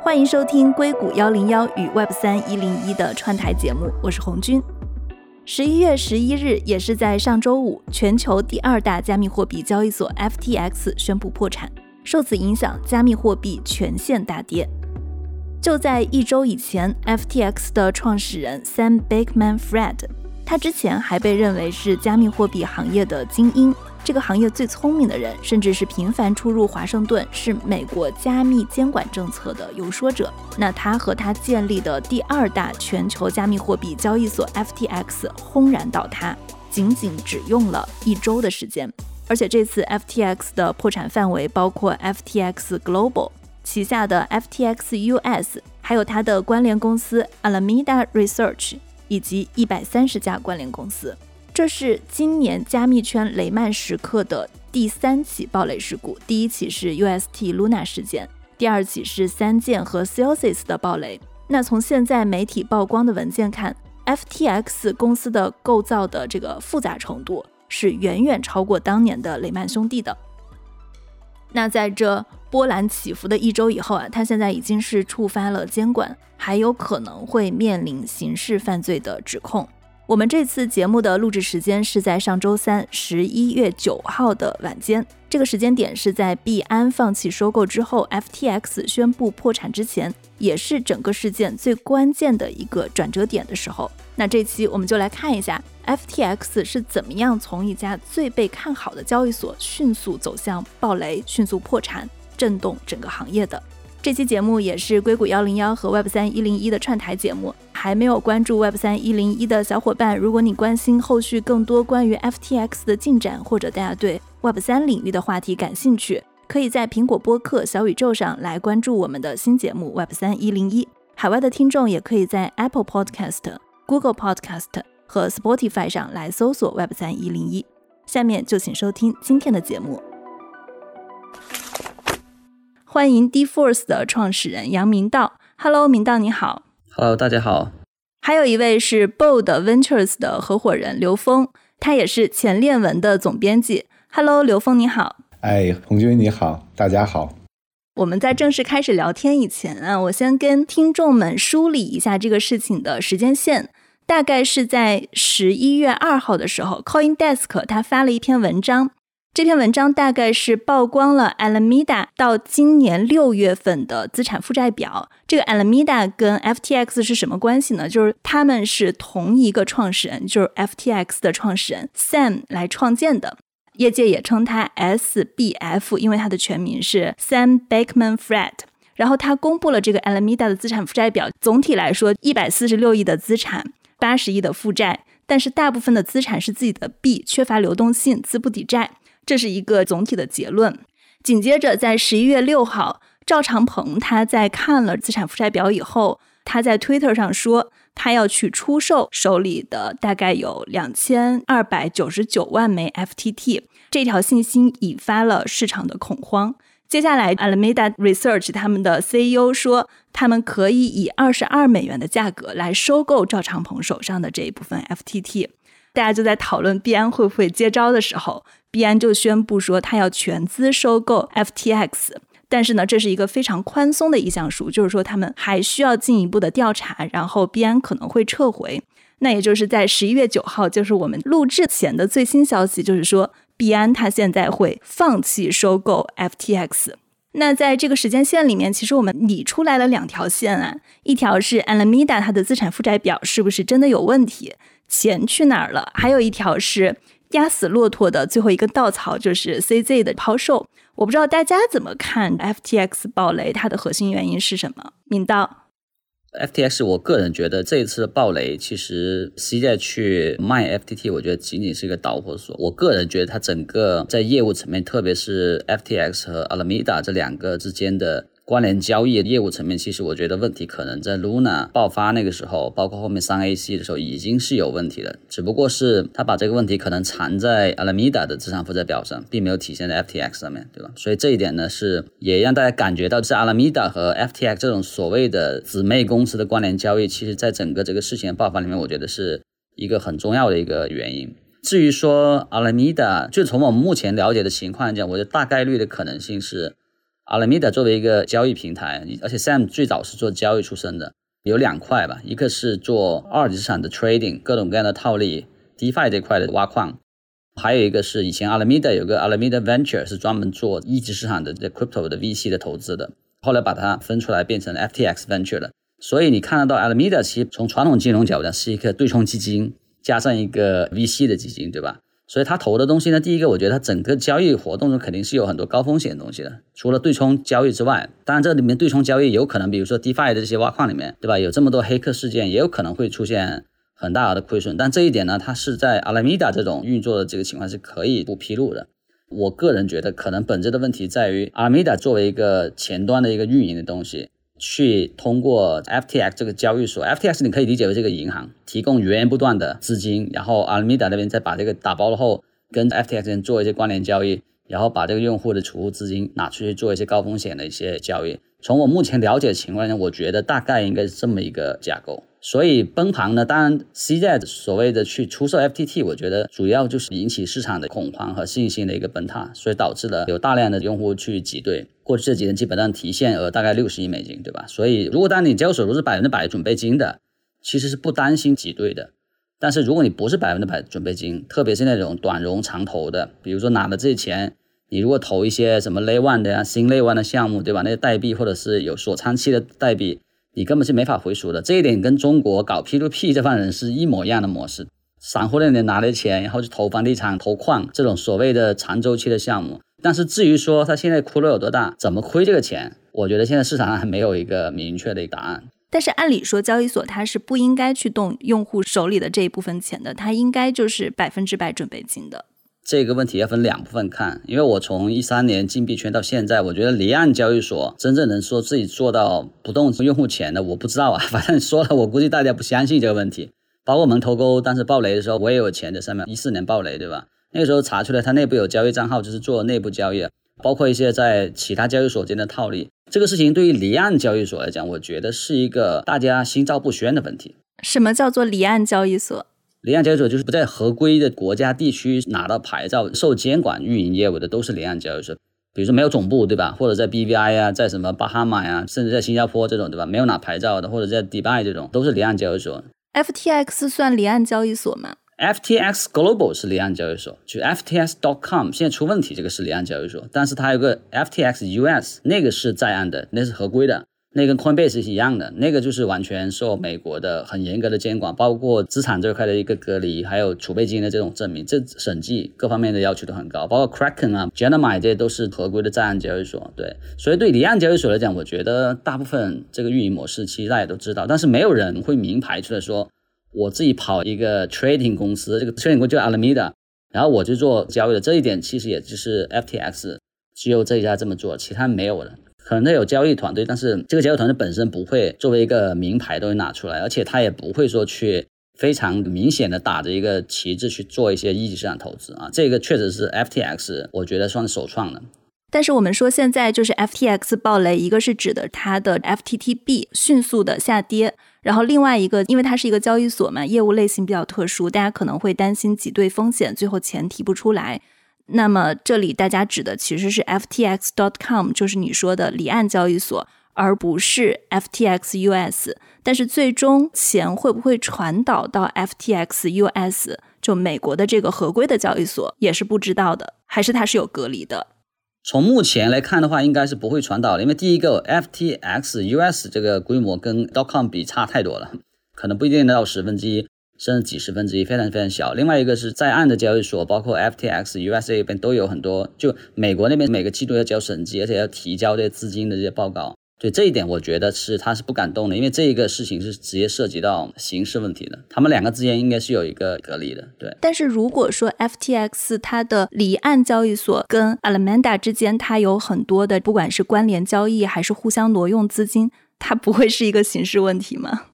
欢迎收听硅谷幺零幺与 Web 三一零一的串台节目，我是红军。十一月十一日，也是在上周五，全球第二大加密货币交易所 FTX 宣布破产，受此影响，加密货币全线大跌。就在一周以前，FTX 的创始人 Sam Bankman-Fried，他之前还被认为是加密货币行业的精英。这个行业最聪明的人，甚至是频繁出入华盛顿，是美国加密监管政策的游说者。那他和他建立的第二大全球加密货币交易所 FTX 轰然倒塌，仅仅只用了一周的时间。而且这次 FTX 的破产范围包括 FTX Global 旗下的 FTX US，还有它的关联公司 Alameda Research，以及一百三十家关联公司。这是今年加密圈雷曼时刻的第三起暴雷事故。第一起是 UST Luna 事件，第二起是三件和 c e l s i s 的暴雷。那从现在媒体曝光的文件看，FTX 公司的构造的这个复杂程度是远远超过当年的雷曼兄弟的。那在这波澜起伏的一周以后啊，它现在已经是触发了监管，还有可能会面临刑事犯罪的指控。我们这次节目的录制时间是在上周三，十一月九号的晚间。这个时间点是在币安放弃收购之后，FTX 宣布破产之前，也是整个事件最关键的一个转折点的时候。那这期我们就来看一下 FTX 是怎么样从一家最被看好的交易所迅速走向暴雷、迅速破产，震动整个行业的。这期节目也是硅谷幺零幺和 Web 三一零一的串台节目。还没有关注 Web 三一零一的小伙伴，如果你关心后续更多关于 FTX 的进展，或者大家对 Web 三领域的话题感兴趣，可以在苹果播客、小宇宙上来关注我们的新节目 Web 三一零一。海外的听众也可以在 Apple Podcast、Google Podcast 和 Spotify 上来搜索 Web 三一零一。下面就请收听今天的节目。欢迎 DeForce 的创始人杨明道，Hello，明道你好，Hello，大家好。还有一位是 Bold Ventures 的合伙人刘峰，他也是前链文的总编辑。Hello，刘峰你好。哎，红军你好，大家好。我们在正式开始聊天以前啊，我先跟听众们梳理一下这个事情的时间线。大概是在十一月二号的时候，CoinDesk 他发了一篇文章。这篇文章大概是曝光了 Alameda 到今年六月份的资产负债表。这个 Alameda 跟 FTX 是什么关系呢？就是他们是同一个创始人，就是 FTX 的创始人 Sam 来创建的。业界也称他 SBF，因为他的全名是 Sam b a c k m a n f r e d。然后他公布了这个 Alameda 的资产负债表，总体来说一百四十六亿的资产，八十亿的负债，但是大部分的资产是自己的币，缺乏流动性，资不抵债。这是一个总体的结论。紧接着，在十一月六号，赵长鹏他在看了资产负债表以后，他在 Twitter 上说，他要去出售手里的大概有两千二百九十九万枚 FTT。这条信息引发了市场的恐慌。接下来，Alameda Research 他们的 CEO 说，他们可以以二十二美元的价格来收购赵长鹏手上的这一部分 FTT。大家就在讨论币安会不会接招的时候。币安就宣布说，他要全资收购 FTX，但是呢，这是一个非常宽松的意向书，就是说他们还需要进一步的调查，然后币安可能会撤回。那也就是在十一月九号，就是我们录制前的最新消息，就是说币安它现在会放弃收购 FTX。那在这个时间线里面，其实我们理出来了两条线啊，一条是 Alameda 它的资产负债表是不是真的有问题，钱去哪儿了？还有一条是。压死骆驼的最后一根稻草就是 CZ 的抛售。我不知道大家怎么看 FTX 暴雷，它的核心原因是什么？明道，FTX，我个人觉得这一次的暴雷，其实 CZ 去卖 FTT，我觉得仅仅是一个导火索。我个人觉得它整个在业务层面，特别是 FTX 和 Alameda 这两个之间的。关联交易业务层面，其实我觉得问题可能在 Luna 爆发那个时候，包括后面三 AC 的时候已经是有问题了，只不过是他把这个问题可能藏在 Alameda 的资产负债表上，并没有体现在 FTX 上面，对吧？所以这一点呢，是也让大家感觉到，是 Alameda 和 FTX 这种所谓的姊妹公司的关联交易，其实在整个这个事情的爆发里面，我觉得是一个很重要的一个原因。至于说 Alameda，就从我们目前了解的情况来讲，我觉得大概率的可能性是。Alameda 作为一个交易平台，而且 Sam 最早是做交易出身的，有两块吧，一个是做二级市场的 trading，各种各样的套利，DeFi 这块的挖矿，还有一个是以前 Alameda 有个 Alameda Venture 是专门做一级市场的这 crypto 的 VC 的投资的，后来把它分出来变成 FTX Venture 了。所以你看得到 Alameda 其实从传统金融角度上是一个对冲基金加上一个 VC 的基金，对吧？所以他投的东西呢，第一个我觉得他整个交易活动中肯定是有很多高风险的东西的。除了对冲交易之外，当然这里面对冲交易有可能，比如说 DeFi 的这些挖矿里面，对吧？有这么多黑客事件，也有可能会出现很大的亏损。但这一点呢，它是在 Alameda 这种运作的这个情况是可以不披露的。我个人觉得，可能本质的问题在于 Alameda 作为一个前端的一个运营的东西。去通过 FTX 这个交易所，FTX 你可以理解为这个银行提供源源不断的资金，然后 Alameda 那边再把这个打包了后，跟 FTX 做一些关联交易，然后把这个用户的储户资金拿出去做一些高风险的一些交易。从我目前了解的情况下，我觉得大概应该是这么一个架构。所以崩盘呢，当然 CZ 所谓的去出售 FTT，我觉得主要就是引起市场的恐慌和信心的一个崩塌，所以导致了有大量的用户去挤兑。过去这几年基本上提现额大概六十亿美金，对吧？所以如果当你交手都是百分之百准备金的，其实是不担心挤兑的。但是如果你不是百分之百准备金，特别是那种短融长投的，比如说拿了这些钱，你如果投一些什么 Lay One 的呀、新 Lay One 的项目，对吧？那些代币或者是有锁仓期的代币。你根本是没法回赎的，这一点跟中国搞 P2P 这帮人是一模一样的模式。散户那边拿了钱，然后去投房地产、投矿这种所谓的长周期的项目。但是至于说他现在亏了有多大，怎么亏这个钱，我觉得现在市场上还没有一个明确的答案。但是按理说，交易所它是不应该去动用户手里的这一部分钱的，它应该就是百分之百准备金的。这个问题要分两部分看，因为我从一三年进币圈到现在，我觉得离岸交易所真正能说自己做到不动用户钱的，我不知道啊。反正说了，我估计大家不相信这个问题。包括我们投沟当时爆雷的时候，我也有钱在上面。一四年爆雷，对吧？那个时候查出来它内部有交易账号，就是做内部交易，包括一些在其他交易所间的套利。这个事情对于离岸交易所来讲，我觉得是一个大家心照不宣的问题。什么叫做离岸交易所？离岸交易所就是不在合规的国家地区拿到牌照、受监管运营业务的，都是离岸交易所。比如说没有总部，对吧？或者在 BVI 啊，在什么巴哈马呀，甚至在新加坡这种，对吧？没有拿牌照的，或者在迪拜这种，都是离岸交易所。FTX 算离岸交易所吗？FTX Global 是离岸交易所，就 FTX.com 现在出问题，这个是离岸交易所。但是它有个 FTX US，那个是在岸的，那是合规的。那跟 Coinbase 是一样的，那个就是完全受美国的很严格的监管，包括资产这块的一个隔离，还有储备金的这种证明，这审计各方面的要求都很高。包括 Kraken 啊、j e n m i 这些都是合规的在岸交易所。对，所以对离岸交易所来讲，我觉得大部分这个运营模式其实大家都知道，但是没有人会明牌出来说，我自己跑一个 trading 公司，这个 trading 公司叫 Alameda，然后我就做交易的。这一点其实也就是 FTX 只有这一家这么做，其他没有的。可能他有交易团队，但是这个交易团队本身不会作为一个名牌东西拿出来，而且他也不会说去非常明显的打着一个旗帜去做一些一级市场投资啊。这个确实是 FTX，我觉得算是首创的。但是我们说现在就是 FTX 暴雷，一个是指的它的 FTTB 迅速的下跌，然后另外一个，因为它是一个交易所嘛，业务类型比较特殊，大家可能会担心挤兑风险，最后钱提不出来。那么这里大家指的其实是 FTX.com，就是你说的离岸交易所，而不是 FTX US。但是最终钱会不会传导到 FTX US，就美国的这个合规的交易所，也是不知道的，还是它是有隔离的？从目前来看的话，应该是不会传导的，因为第一个 FTX US 这个规模跟 dotcom 比差太多了，可能不一定能到十分之一。甚至几十分之一，非常非常小。另外一个是在岸的交易所，包括 FTX、USA 那边都有很多。就美国那边每个季度要交审计，而且要提交这些资金的这些报告。对这一点，我觉得是他是不敢动的，因为这一个事情是直接涉及到刑事问题的。他们两个之间应该是有一个隔离的。对。但是如果说 FTX 它的离岸交易所跟 Alameda 之间，它有很多的不管是关联交易还是互相挪用资金，它不会是一个刑事问题吗？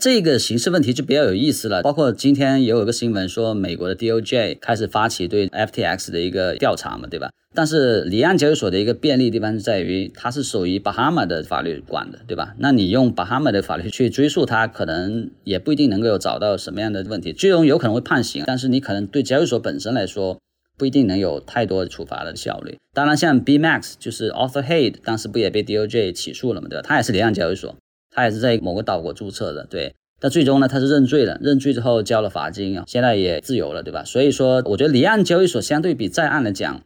这个刑事问题就比较有意思了，包括今天也有个新闻说，美国的 DOJ 开始发起对 FTX 的一个调查嘛，对吧？但是离岸交易所的一个便利地方是在于，它是属于巴哈马的法律管的，对吧？那你用巴哈马的法律去追溯它，可能也不一定能够找到什么样的问题，最终有可能会判刑，但是你可能对交易所本身来说。不一定能有太多处罚的效率。当然，像 B Max 就是 Arthur Hayes，当时不也被 DOJ 起诉了嘛，对吧？他也是离岸交易所，他也是在某个岛国注册的，对。但最终呢，他是认罪了，认罪之后交了罚金啊，现在也自由了，对吧？所以说，我觉得离岸交易所相对比在岸来讲。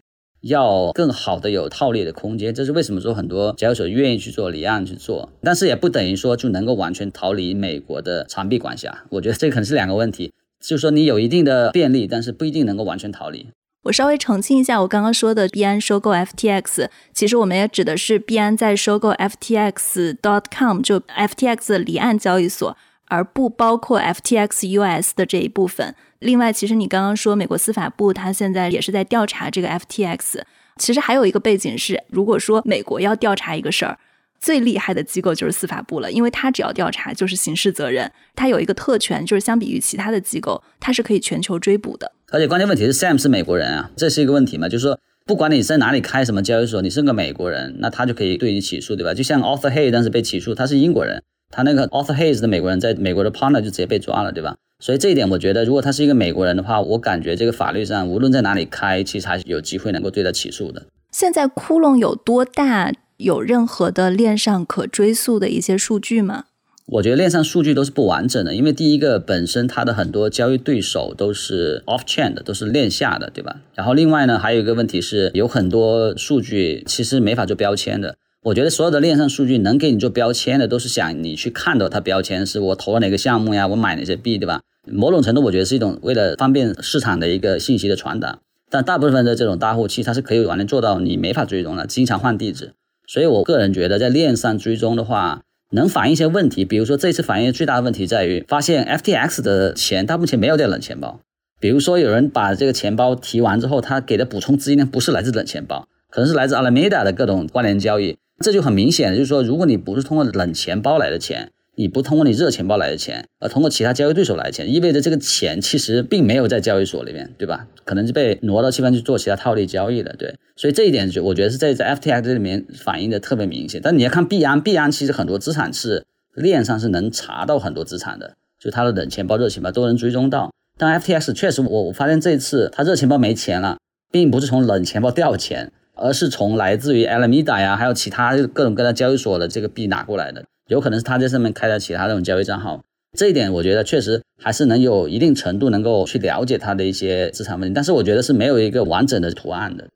要更好的有套利的空间，这是为什么说很多交易所愿意去做离岸去做，但是也不等于说就能够完全逃离美国的长臂管辖。我觉得这可能是两个问题，就是说你有一定的便利，但是不一定能够完全逃离。我稍微澄清一下，我刚刚说的币安收购 FTX，其实我们也指的是币安在收购 FTX.com，就 FTX 离岸交易所，而不包括 FTX US 的这一部分。另外，其实你刚刚说美国司法部，它现在也是在调查这个 FTX。其实还有一个背景是，如果说美国要调查一个事儿，最厉害的机构就是司法部了，因为他只要调查就是刑事责任，他有一个特权，就是相比于其他的机构，他是可以全球追捕的。而且关键问题是，Sam 是美国人啊，这是一个问题嘛？就是说，不管你在哪里开什么交易所，你是个美国人，那他就可以对你起诉，对吧？就像 Arthur Hayes 当时被起诉，他是英国人，他那个 Arthur Hayes 的美国人在美国的 partner 就直接被抓了，对吧？所以这一点，我觉得如果他是一个美国人的话，我感觉这个法律上无论在哪里开，其实还是有机会能够对他起诉的。现在窟窿有多大？有任何的链上可追溯的一些数据吗？我觉得链上数据都是不完整的，因为第一个本身它的很多交易对手都是 off chain 的，都是链下的，对吧？然后另外呢，还有一个问题是，有很多数据其实没法做标签的。我觉得所有的链上数据能给你做标签的，都是想你去看到它标签，是我投了哪个项目呀，我买哪些币，对吧？某种程度，我觉得是一种为了方便市场的一个信息的传达。但大部分的这种大户，其实它是可以完全做到你没法追踪的，经常换地址。所以我个人觉得，在链上追踪的话，能反映一些问题。比如说，这次反映最大的问题在于，发现 FTX 的钱它目前没有在冷钱包。比如说，有人把这个钱包提完之后，他给的补充资金呢，不是来自冷钱包，可能是来自 Alameda 的各种关联交易。这就很明显，就是说，如果你不是通过冷钱包来的钱，你不通过你热钱包来的钱，而通过其他交易对手来的钱，意味着这个钱其实并没有在交易所里面，对吧？可能是被挪到其他去做其他套利交易的，对。所以这一点就我觉得是在在 FTX 这里面反映的特别明显。但你要看币安，币安其实很多资产是链上是能查到很多资产的，就它的冷钱包、热钱包都能追踪到。但 FTX 确实，我我发现这次它热钱包没钱了，并不是从冷钱包调钱。而是从来自于 Alameda 呀，还有其他各种各样交易所的这个币拿过来的，有可能是他在上面开的其他那种交易账号。这一点我觉得确实还是能有一定程度能够去了解他的一些资产问题，但是我觉得是没有一个完整的图案的。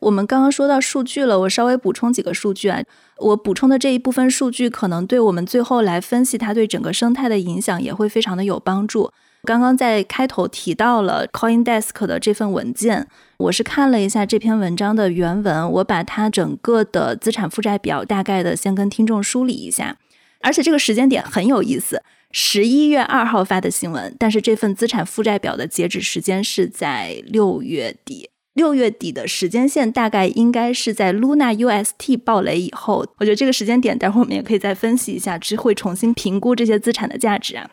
我们刚刚说到数据了，我稍微补充几个数据啊。我补充的这一部分数据，可能对我们最后来分析它对整个生态的影响也会非常的有帮助。刚刚在开头提到了 CoinDesk 的这份文件，我是看了一下这篇文章的原文，我把它整个的资产负债表大概的先跟听众梳理一下，而且这个时间点很有意思，十一月二号发的新闻，但是这份资产负债表的截止时间是在六月底，六月底的时间线大概应该是在 Luna UST 爆雷以后，我觉得这个时间点待会儿我们也可以再分析一下，只会重新评估这些资产的价值啊。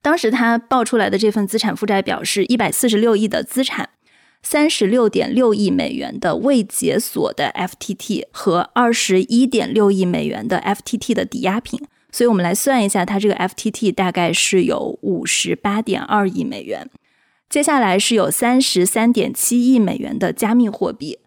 当时他报出来的这份资产负债表是一百四十六亿的资产，三十六点六亿美元的未解锁的 FTT 和二十一点六亿美元的 FTT 的抵押品，所以我们来算一下，它这个 FTT 大概是有五十八点二亿美元。接下来是有三十三点七亿美元的加密货币。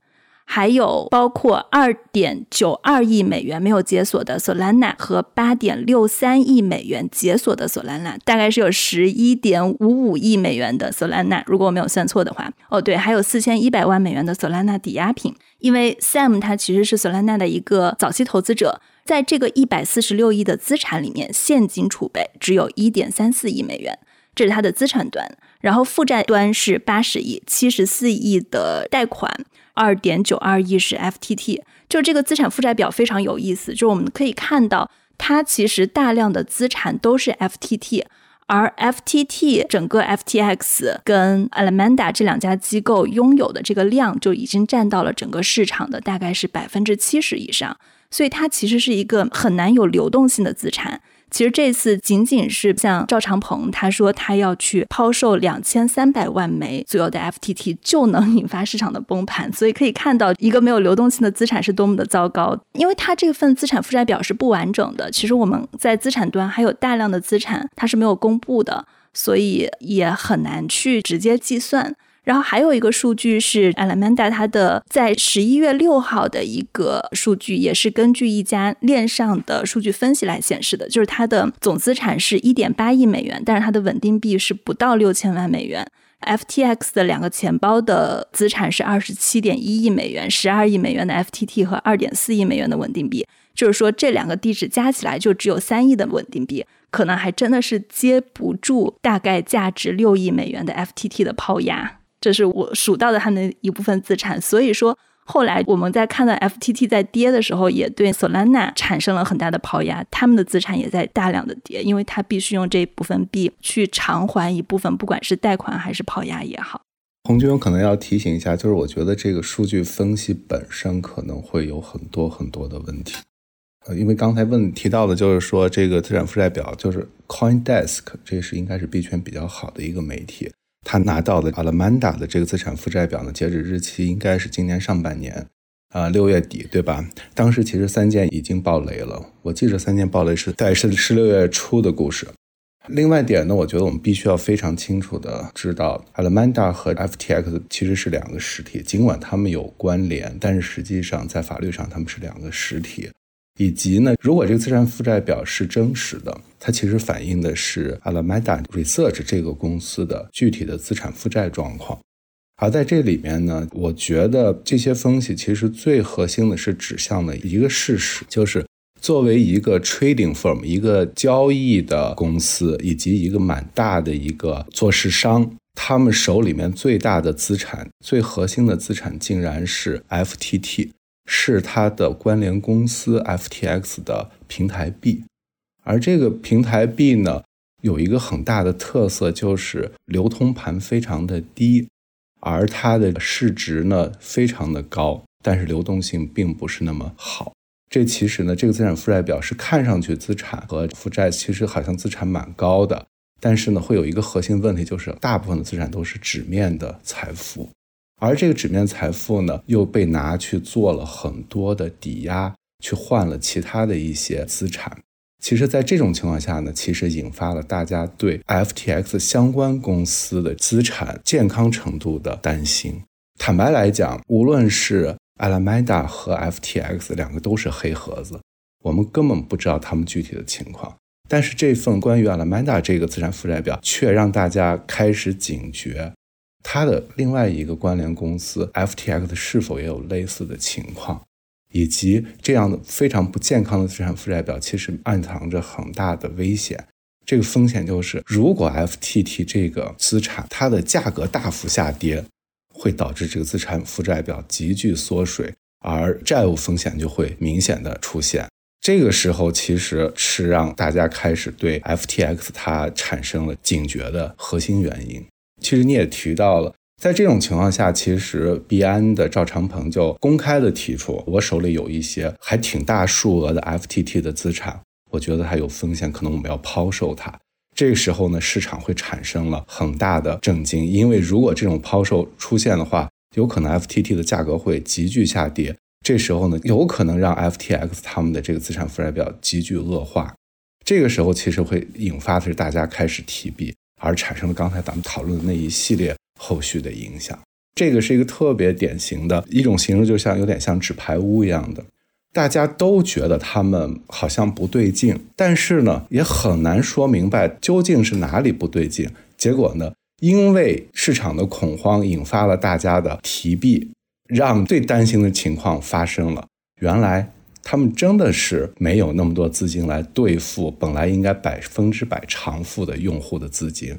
还有包括二点九二亿美元没有解锁的 Solana 和八点六三亿美元解锁的 Solana，大概是有十一点五五亿美元的 Solana，如果我没有算错的话。哦，对，还有四千一百万美元的 Solana 抵押品。因为 Sam 他其实是 Solana 的一个早期投资者，在这个一百四十六亿的资产里面，现金储备只有一点三四亿美元，这是它的资产端。然后负债端是八十亿，七十四亿的贷款。二点九二亿是 FTT，就这个资产负债表非常有意思，就我们可以看到，它其实大量的资产都是 FTT，而 FTT 整个 FTX 跟 Alameda 这两家机构拥有的这个量就已经占到了整个市场的大概是百分之七十以上，所以它其实是一个很难有流动性的资产。其实这次仅仅是像赵长鹏他说他要去抛售两千三百万枚左右的 FTT 就能引发市场的崩盘，所以可以看到一个没有流动性的资产是多么的糟糕。因为它这份资产负债表是不完整的，其实我们在资产端还有大量的资产它是没有公布的，所以也很难去直接计算。然后还有一个数据是 Alameda 它的在十一月六号的一个数据，也是根据一家链上的数据分析来显示的，就是它的总资产是一点八亿美元，但是它的稳定币是不到六千万美元。FTX 的两个钱包的资产是二十七点一亿美元，十二亿美元的 FTT 和二点四亿美元的稳定币，就是说这两个地址加起来就只有三亿的稳定币，可能还真的是接不住大概价值六亿美元的 FTT 的抛压。这是我数到的他们一部分资产，所以说后来我们在看到 FTT 在跌的时候，也对 Solana 产生了很大的抛压，他们的资产也在大量的跌，因为他必须用这部分币去偿还一部分，不管是贷款还是抛压也好。红军，我可能要提醒一下，就是我觉得这个数据分析本身可能会有很多很多的问题，呃，因为刚才问提到的就是说这个资产负债表，就是 CoinDesk，这是应该是币圈比较好的一个媒体。他拿到的 Alameda 的这个资产负债表呢，截止日期应该是今年上半年，啊六月底，对吧？当时其实三件已经爆雷了，我记着三件爆雷是在是是六月初的故事。另外一点呢，我觉得我们必须要非常清楚的知道，Alameda 和 FTX 其实是两个实体，尽管它们有关联，但是实际上在法律上它们是两个实体。以及呢，如果这个资产负债表是真实的，它其实反映的是 Alameda Research 这个公司的具体的资产负债状况。而在这里面呢，我觉得这些分析其实最核心的是指向了一个事实，就是作为一个 trading firm，一个交易的公司，以及一个蛮大的一个做市商，他们手里面最大的资产、最核心的资产，竟然是 FTT。是它的关联公司 FTX 的平台币，而这个平台币呢，有一个很大的特色，就是流通盘非常的低，而它的市值呢非常的高，但是流动性并不是那么好。这其实呢，这个资产负债表是看上去资产和负债其实好像资产蛮高的，但是呢，会有一个核心问题，就是大部分的资产都是纸面的财富。而这个纸面财富呢，又被拿去做了很多的抵押，去换了其他的一些资产。其实，在这种情况下呢，其实引发了大家对 FTX 相关公司的资产健康程度的担心。坦白来讲，无论是 Alameda 和 FTX 两个都是黑盒子，我们根本不知道他们具体的情况。但是这份关于 Alameda 这个资产负债表，却让大家开始警觉。它的另外一个关联公司 FTX 是否也有类似的情况，以及这样的非常不健康的资产负债表，其实暗藏着很大的危险。这个风险就是，如果 FTT 这个资产它的价格大幅下跌，会导致这个资产负债表急剧缩水，而债务风险就会明显的出现。这个时候，其实是让大家开始对 FTX 它产生了警觉的核心原因。其实你也提到了，在这种情况下，其实币安的赵长鹏就公开的提出，我手里有一些还挺大数额的 FTT 的资产，我觉得它有风险，可能我们要抛售它。这个时候呢，市场会产生了很大的震惊，因为如果这种抛售出现的话，有可能 FTT 的价格会急剧下跌。这时候呢，有可能让 FTX 他们的这个资产负债表急剧恶化。这个时候其实会引发的是大家开始提币。而产生了刚才咱们讨论的那一系列后续的影响，这个是一个特别典型的一种形式，就像有点像纸牌屋一样的，大家都觉得他们好像不对劲，但是呢，也很难说明白究竟是哪里不对劲。结果呢，因为市场的恐慌引发了大家的提币，让最担心的情况发生了。原来。他们真的是没有那么多资金来兑付本来应该百分之百偿付的用户的资金，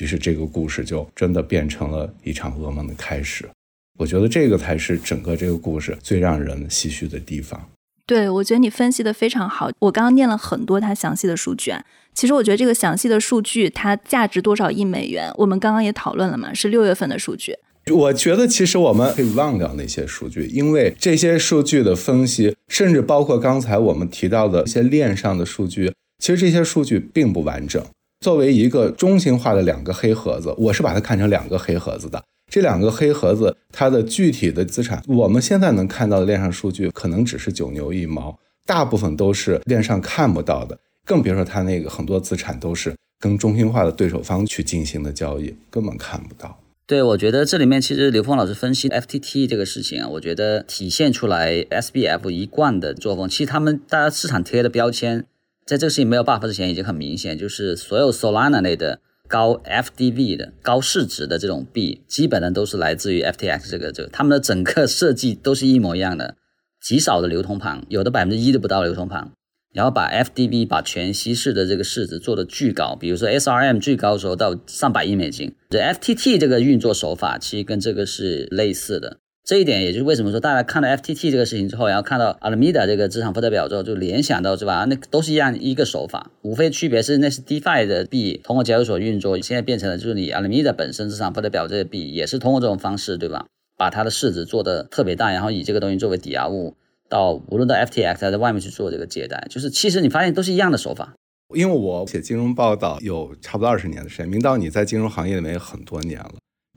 于是这个故事就真的变成了一场噩梦的开始。我觉得这个才是整个这个故事最让人唏嘘的地方。对，我觉得你分析的非常好。我刚刚念了很多它详细的数据啊，其实我觉得这个详细的数据它价值多少亿美元，我们刚刚也讨论了嘛，是六月份的数据。我觉得其实我们可以忘掉那些数据，因为这些数据的分析，甚至包括刚才我们提到的一些链上的数据，其实这些数据并不完整。作为一个中心化的两个黑盒子，我是把它看成两个黑盒子的。这两个黑盒子它的具体的资产，我们现在能看到的链上数据可能只是九牛一毛，大部分都是链上看不到的，更别说它那个很多资产都是跟中心化的对手方去进行的交易，根本看不到。对，我觉得这里面其实刘峰老师分析 FTT 这个事情啊，我觉得体现出来 SBF 一贯的作风。其实他们大家市场贴的标签，在这个事情没有爆发之前已经很明显，就是所有 Solana 类的高 FDV 的高市值的这种币，基本上都是来自于 FTX 这个这个，他们的整个设计都是一模一样的，极少的流通盘，有的百分之一都不到流通盘。然后把 FDB 把全稀释的这个市值做的巨高，比如说 SRM 最高的时候到上百亿美金。这 FTT 这个运作手法其实跟这个是类似的。这一点也就是为什么说大家看到 FTT 这个事情之后，然后看到 Alameda 这个资产负债表之后，就联想到是吧？那都是一样一个手法，无非区别是那是 DeFi 的币通过交易所运作，现在变成了就是你 Alameda 本身资产负债表这个币也是通过这种方式，对吧？把它的市值做的特别大，然后以这个东西作为抵押物。到无论到 FTX 还在外面去做这个借贷，就是其实你发现都是一样的手法。因为我写金融报道有差不多二十年的时间，明道你在金融行业里面也很多年了，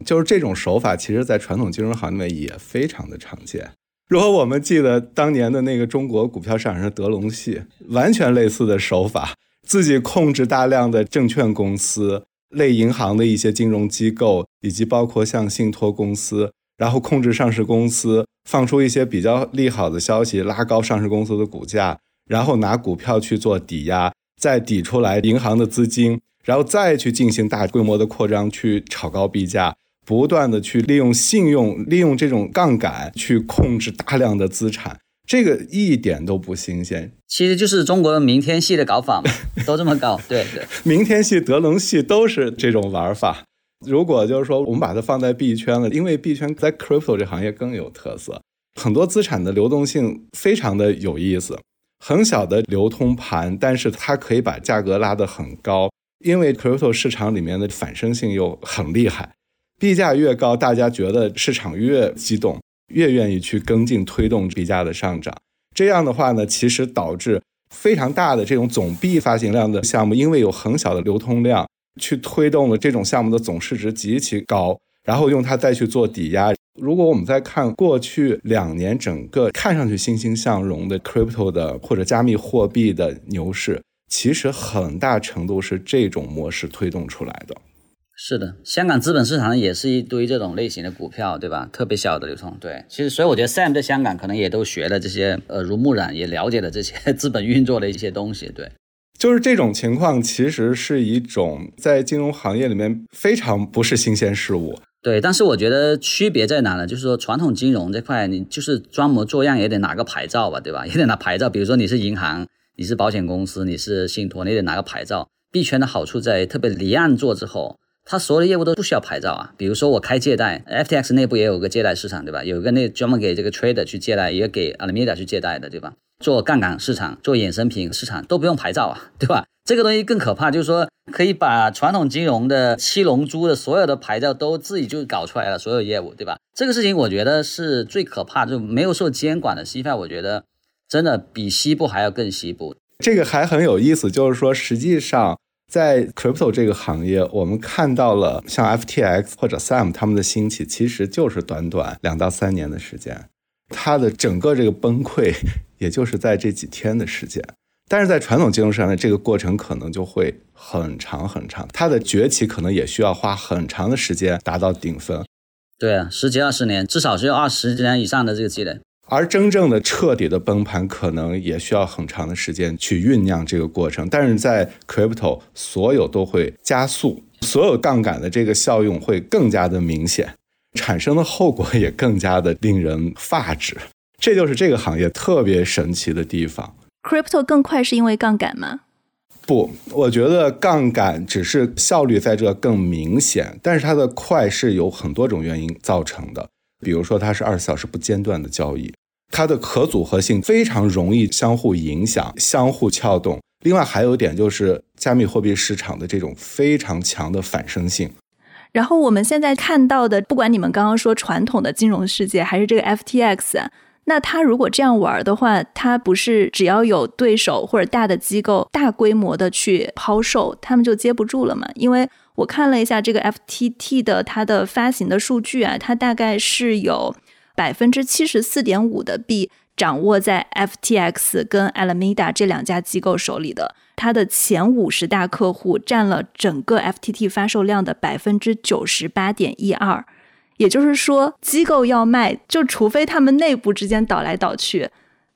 就是这种手法，其实在传统金融行业里面也非常的常见。如果我们记得当年的那个中国股票市场上德隆系，完全类似的手法，自己控制大量的证券公司、类银行的一些金融机构，以及包括像信托公司。然后控制上市公司，放出一些比较利好的消息，拉高上市公司的股价，然后拿股票去做抵押，再抵出来银行的资金，然后再去进行大规模的扩张，去炒高币价，不断的去利用信用，利用这种杠杆去控制大量的资产，这个一点都不新鲜。其实就是中国的明天系的搞法嘛，都这么搞。对对，明天系、德隆系都是这种玩法。如果就是说我们把它放在币圈了，因为币圈在 crypto 这行业更有特色，很多资产的流动性非常的有意思，很小的流通盘，但是它可以把价格拉得很高，因为 crypto 市场里面的反生性又很厉害，币价越高，大家觉得市场越激动，越愿意去跟进推动币价的上涨。这样的话呢，其实导致非常大的这种总币发行量的项目，因为有很小的流通量。去推动了这种项目的总市值极其高，然后用它再去做抵押。如果我们再看过去两年整个看上去欣欣向荣的 crypto 的或者加密货币的牛市，其实很大程度是这种模式推动出来的。是的，香港资本市场也是一堆这种类型的股票，对吧？特别小的流通。对，其实所以我觉得 Sam 在香港可能也都学了这些耳濡目染，也了解了这些 资本运作的一些东西。对。就是这种情况，其实是一种在金融行业里面非常不是新鲜事物。对，但是我觉得区别在哪呢？就是说传统金融这块，你就是装模作样也得拿个牌照吧，对吧？也得拿牌照。比如说你是银行，你是保险公司，你是信托，你得拿个牌照。币圈的好处在特别离岸做之后，它所有的业务都不需要牌照啊。比如说我开借贷，FTX 内部也有个借贷市场，对吧？有一个那专门给这个 trader 去借贷，也给 Alameda 去借贷的，对吧？做杠杆市场、做衍生品市场都不用牌照啊，对吧？这个东西更可怕，就是说可以把传统金融的七龙珠的所有的牌照都自己就搞出来了，所有业务，对吧？这个事情我觉得是最可怕，就没有受监管的西派，我觉得真的比西部还要更西部。这个还很有意思，就是说实际上在 crypto 这个行业，我们看到了像 FTX 或者 Sam 他们的兴起，其实就是短短两到三年的时间。它的整个这个崩溃，也就是在这几天的时间，但是在传统金融市场的这个过程可能就会很长很长，它的崛起可能也需要花很长的时间达到顶峰。对啊，十几二十年，至少是要二十年以上的这个积累。而真正的彻底的崩盘，可能也需要很长的时间去酝酿这个过程。但是在 crypto，所有都会加速，所有杠杆的这个效用会更加的明显。产生的后果也更加的令人发指，这就是这个行业特别神奇的地方。Crypto 更快是因为杠杆吗？不，我觉得杠杆只是效率在这更明显，但是它的快是有很多种原因造成的。比如说，它是二十四小时不间断的交易，它的可组合性非常容易相互影响、相互撬动。另外还有一点就是加密货币市场的这种非常强的反生性。然后我们现在看到的，不管你们刚刚说传统的金融世界，还是这个 FTX，那他如果这样玩的话，他不是只要有对手或者大的机构大规模的去抛售，他们就接不住了嘛？因为我看了一下这个 FTT 的它的发行的数据啊，它大概是有百分之七十四点五的币掌握在 FTX 跟 Alameda 这两家机构手里的。它的前五十大客户占了整个 FTT 发售量的百分之九十八点一二。也就是说，机构要卖，就除非他们内部之间倒来倒去，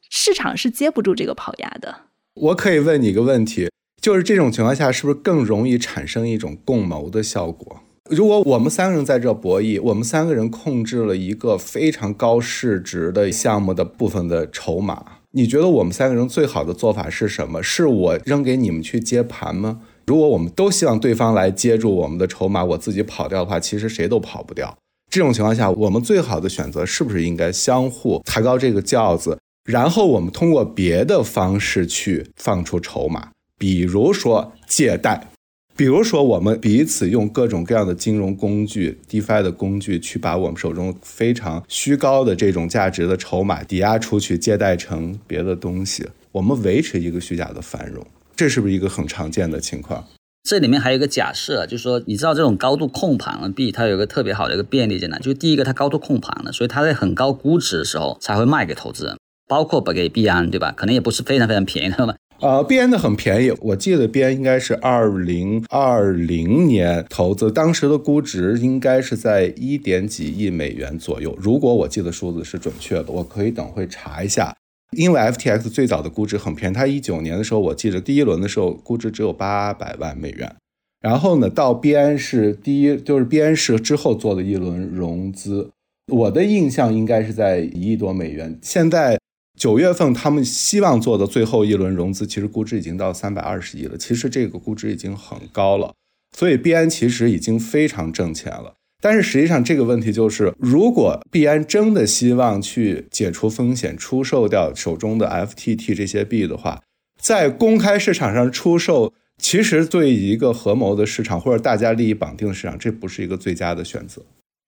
市场是接不住这个跑压的。我可以问你一个问题，就是这种情况下，是不是更容易产生一种共谋的效果？如果我们三个人在这博弈，我们三个人控制了一个非常高市值的项目的部分的筹码，你觉得我们三个人最好的做法是什么？是我扔给你们去接盘吗？如果我们都希望对方来接住我们的筹码，我自己跑掉的话，其实谁都跑不掉。这种情况下，我们最好的选择是不是应该相互抬高这个轿子，然后我们通过别的方式去放出筹码，比如说借贷，比如说我们彼此用各种各样的金融工具、DeFi 的工具去把我们手中非常虚高的这种价值的筹码抵押出去，借贷成别的东西，我们维持一个虚假的繁荣，这是不是一个很常见的情况？这里面还有一个假设，就是说，你知道这种高度控盘的币，它有一个特别好的一个便利在哪？就是第一个，它高度控盘了，所以它在很高估值的时候才会卖给投资人，包括不给币安，对吧？可能也不是非常非常便宜的嘛。呃，币安的很便宜，我记得币安应该是二零二零年投资，当时的估值应该是在一点几亿美元左右。如果我记得数字是准确的，我可以等会查一下。因为 FTX 最早的估值很便宜，它一九年的时候，我记得第一轮的时候估值只有八百万美元。然后呢，到币安是第一，就是币安是之后做的一轮融资，我的印象应该是在一亿多美元。现在九月份他们希望做的最后一轮融资，其实估值已经到三百二十亿了。其实这个估值已经很高了，所以币安其实已经非常挣钱了。但是实际上，这个问题就是，如果币安真的希望去解除风险，出售掉手中的 FTT 这些币的话，在公开市场上出售，其实对一个合谋的市场或者大家利益绑定的市场，这不是一个最佳的选择。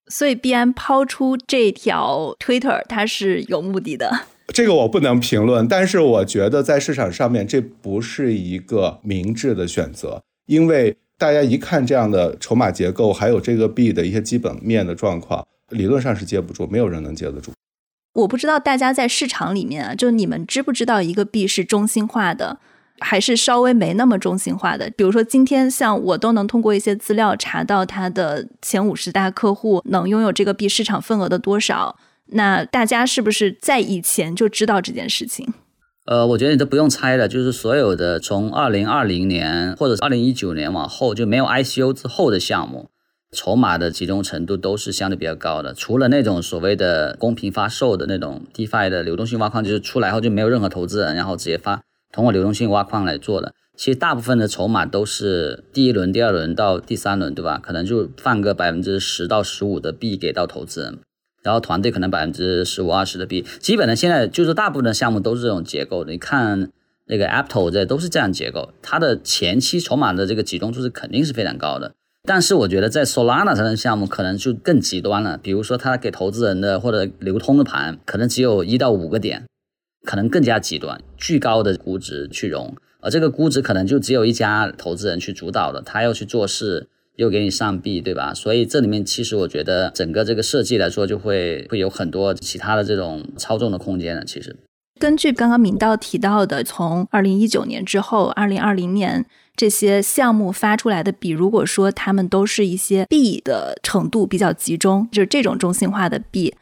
所以币安抛出这条 Twitter，它是有目的的。这个我不能评论，但是我觉得在市场上面，这不是一个明智的选择，因为。大家一看这样的筹码结构，还有这个币的一些基本面的状况，理论上是接不住，没有人能接得住。我不知道大家在市场里面啊，就你们知不知道一个币是中心化的，还是稍微没那么中心化的？比如说今天像我都能通过一些资料查到它的前五十大客户能拥有这个币市场份额的多少，那大家是不是在以前就知道这件事情？呃，我觉得你都不用猜了，就是所有的从二零二零年或者二零一九年往后就没有 ICO 之后的项目，筹码的集中程度都是相对比较高的。除了那种所谓的公平发售的那种 DeFi 的流动性挖矿，就是出来后就没有任何投资人，然后直接发通过流动性挖矿来做的。其实大部分的筹码都是第一轮、第二轮到第三轮，对吧？可能就放个百分之十到十五的币给到投资人。然后团队可能百分之十五二十的币，基本的现在就是大部分的项目都是这种结构的。你看那个 Apple 这都是这样结构，它的前期筹码的这个集中度是肯定是非常高的。但是我觉得在 Solana 上的项目可能就更极端了，比如说它给投资人的或者流通的盘可能只有一到五个点，可能更加极端，巨高的估值去融，而这个估值可能就只有一家投资人去主导的，他要去做事。又给你上币，对吧？所以这里面其实我觉得整个这个设计来说，就会会有很多其他的这种操纵的空间了。其实，根据刚刚明道提到的，从二零一九年之后，二零二零年这些项目发出来的币，如果说他们都是一些币的程度比较集中，就是这种中心化的币，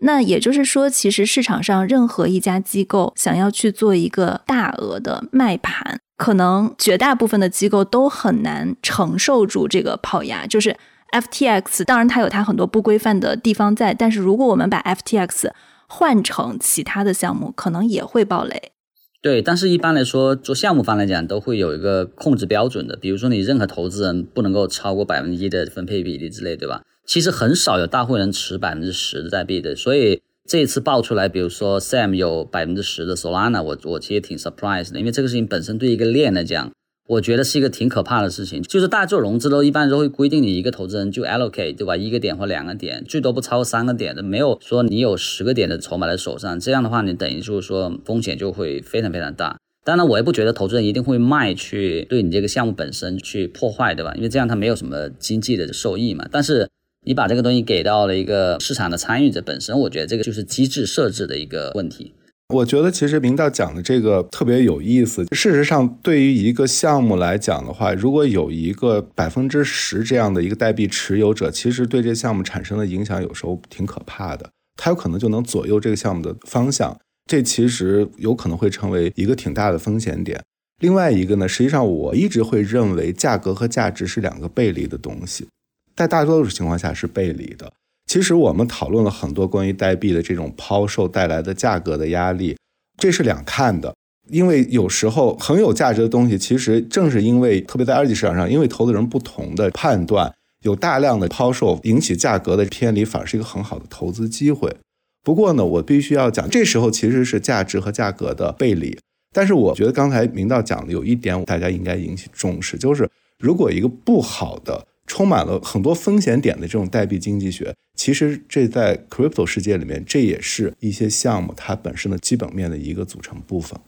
那也就是说，其实市场上任何一家机构想要去做一个大额的卖盘。可能绝大部分的机构都很难承受住这个跑压，就是 FTX，当然它有它很多不规范的地方在，但是如果我们把 FTX 换成其他的项目，可能也会爆雷。对，但是一般来说，做项目方来讲，都会有一个控制标准的，比如说你任何投资人不能够超过百分之一的分配比例之类，对吧？其实很少有大户人持百分之十的代币的，所以。这一次爆出来，比如说 Sam 有百分之十的 Solana，我我其实挺 surprised 的，因为这个事情本身对一个链来讲，我觉得是一个挺可怕的事情。就是大家做融资都一般都会规定你一个投资人就 allocate 对吧，一个点或两个点，最多不超过三个点的，没有说你有十个点的筹码在手上，这样的话你等于就是说风险就会非常非常大。当然我也不觉得投资人一定会卖去对你这个项目本身去破坏对吧？因为这样他没有什么经济的受益嘛。但是。你把这个东西给到了一个市场的参与者本身，我觉得这个就是机制设置的一个问题。我觉得其实明道讲的这个特别有意思。事实上，对于一个项目来讲的话，如果有一个百分之十这样的一个代币持有者，其实对这项目产生的影响有时候挺可怕的。他有可能就能左右这个项目的方向，这其实有可能会成为一个挺大的风险点。另外一个呢，实际上我一直会认为价格和价值是两个背离的东西，在大多数情况下是背离的。其实我们讨论了很多关于代币的这种抛售带来的价格的压力，这是两看的。因为有时候很有价值的东西，其实正是因为特别在二级市场上，因为投资人不同的判断，有大量的抛售引起价格的偏离，反而是一个很好的投资机会。不过呢，我必须要讲，这时候其实是价值和价格的背离。但是我觉得刚才明道讲的有一点，大家应该引起重视，就是如果一个不好的。充满了很多风险点的这种代币经济学，其实这在 crypto 世界里面，这也是一些项目它本身的基本面的一个组成部分。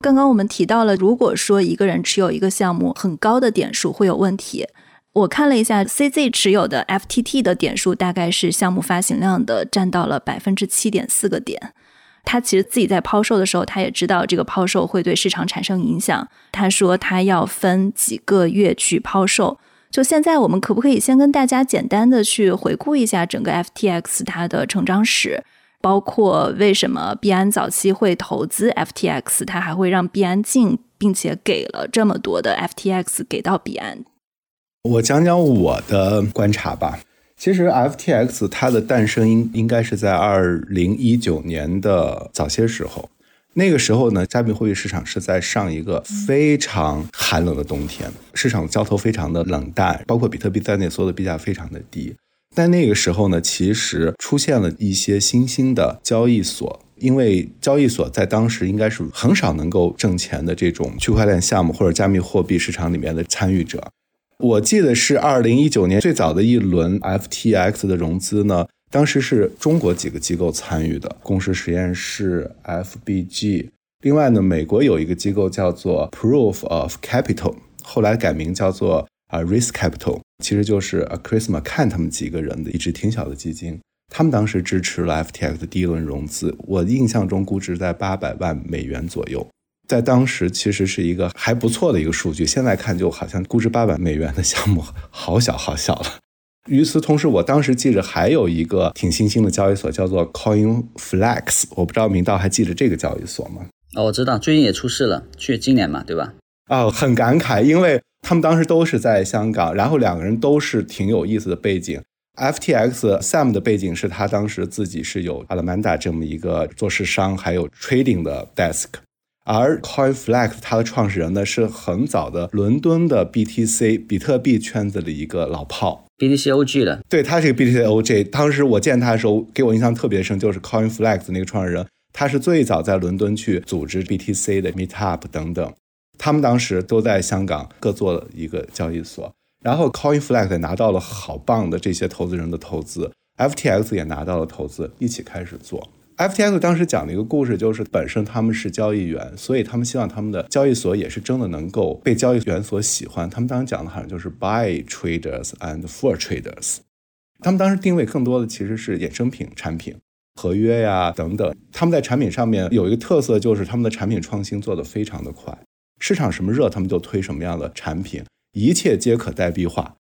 刚刚我们提到了，如果说一个人持有一个项目很高的点数会有问题。我看了一下 CZ 持有的 FTT 的点数，大概是项目发行量的占到了百分之七点四个点。他其实自己在抛售的时候，他也知道这个抛售会对市场产生影响。他说他要分几个月去抛售。就现在，我们可不可以先跟大家简单的去回顾一下整个 FTX 它的成长史，包括为什么币安早期会投资 FTX，它还会让币安进，并且给了这么多的 FTX 给到币安。我讲讲我的观察吧。其实 FTX 它的诞生应应该是在二零一九年的早些时候。那个时候呢，加密货币市场是在上一个非常寒冷的冬天，市场交投非常的冷淡，包括比特币在内，所有的币价非常的低。但那个时候呢，其实出现了一些新兴的交易所，因为交易所在当时应该是很少能够挣钱的这种区块链项目或者加密货币市场里面的参与者。我记得是二零一九年最早的一轮 FTX 的融资呢。当时是中国几个机构参与的，公司实验室、FBG。另外呢，美国有一个机构叫做 Proof of Capital，后来改名叫做啊 Risk Capital，其实就是 a Christmas 看他们几个人的一支挺小的基金。他们当时支持了 FTX 的第一轮融资，我印象中估值在八百万美元左右，在当时其实是一个还不错的一个数据。现在看就好像估值八百美元的项目好小好小了。与此同时，我当时记着还有一个挺新兴的交易所，叫做 CoinFlex。我不知道明道还记得这个交易所吗？哦，我知道，最近也出事了，去今年嘛，对吧？哦，很感慨，因为他们当时都是在香港，然后两个人都是挺有意思的背景。FTX Sam 的背景是他当时自己是有 Alameda 这么一个做市商，还有 trading 的 desk。而 CoinFlex 它的创始人呢，是很早的伦敦的 BTC 比特币圈子的一个老炮。BTCOG 的，对，他是个 BTCOG。当时我见他的时候，给我印象特别深，就是 CoinFlex 那个创始人，他是最早在伦敦去组织 BTC 的 Meetup 等等。他们当时都在香港各做了一个交易所，然后 CoinFlex 拿到了好棒的这些投资人的投资，FTX 也拿到了投资，一起开始做。FTX 当时讲的一个故事，就是本身他们是交易员，所以他们希望他们的交易所也是真的能够被交易员所喜欢。他们当时讲的好像就是 buy traders and for traders。他们当时定位更多的其实是衍生品产品、合约呀等等。他们在产品上面有一个特色，就是他们的产品创新做得非常的快，市场什么热他们就推什么样的产品，一切皆可代币化。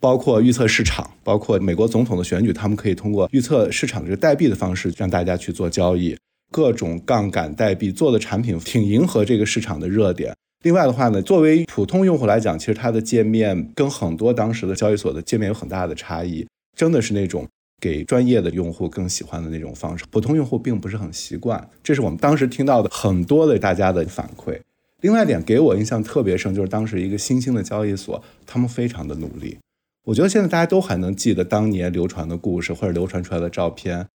包括预测市场，包括美国总统的选举，他们可以通过预测市场的这个代币的方式让大家去做交易。各种杠杆代币做的产品挺迎合这个市场的热点。另外的话呢，作为普通用户来讲，其实它的界面跟很多当时的交易所的界面有很大的差异，真的是那种给专业的用户更喜欢的那种方式。普通用户并不是很习惯，这是我们当时听到的很多的大家的反馈。另外一点给我印象特别深，就是当时一个新兴的交易所，他们非常的努力。我觉得现在大家都还能记得当年流传的故事或者流传出来的照片。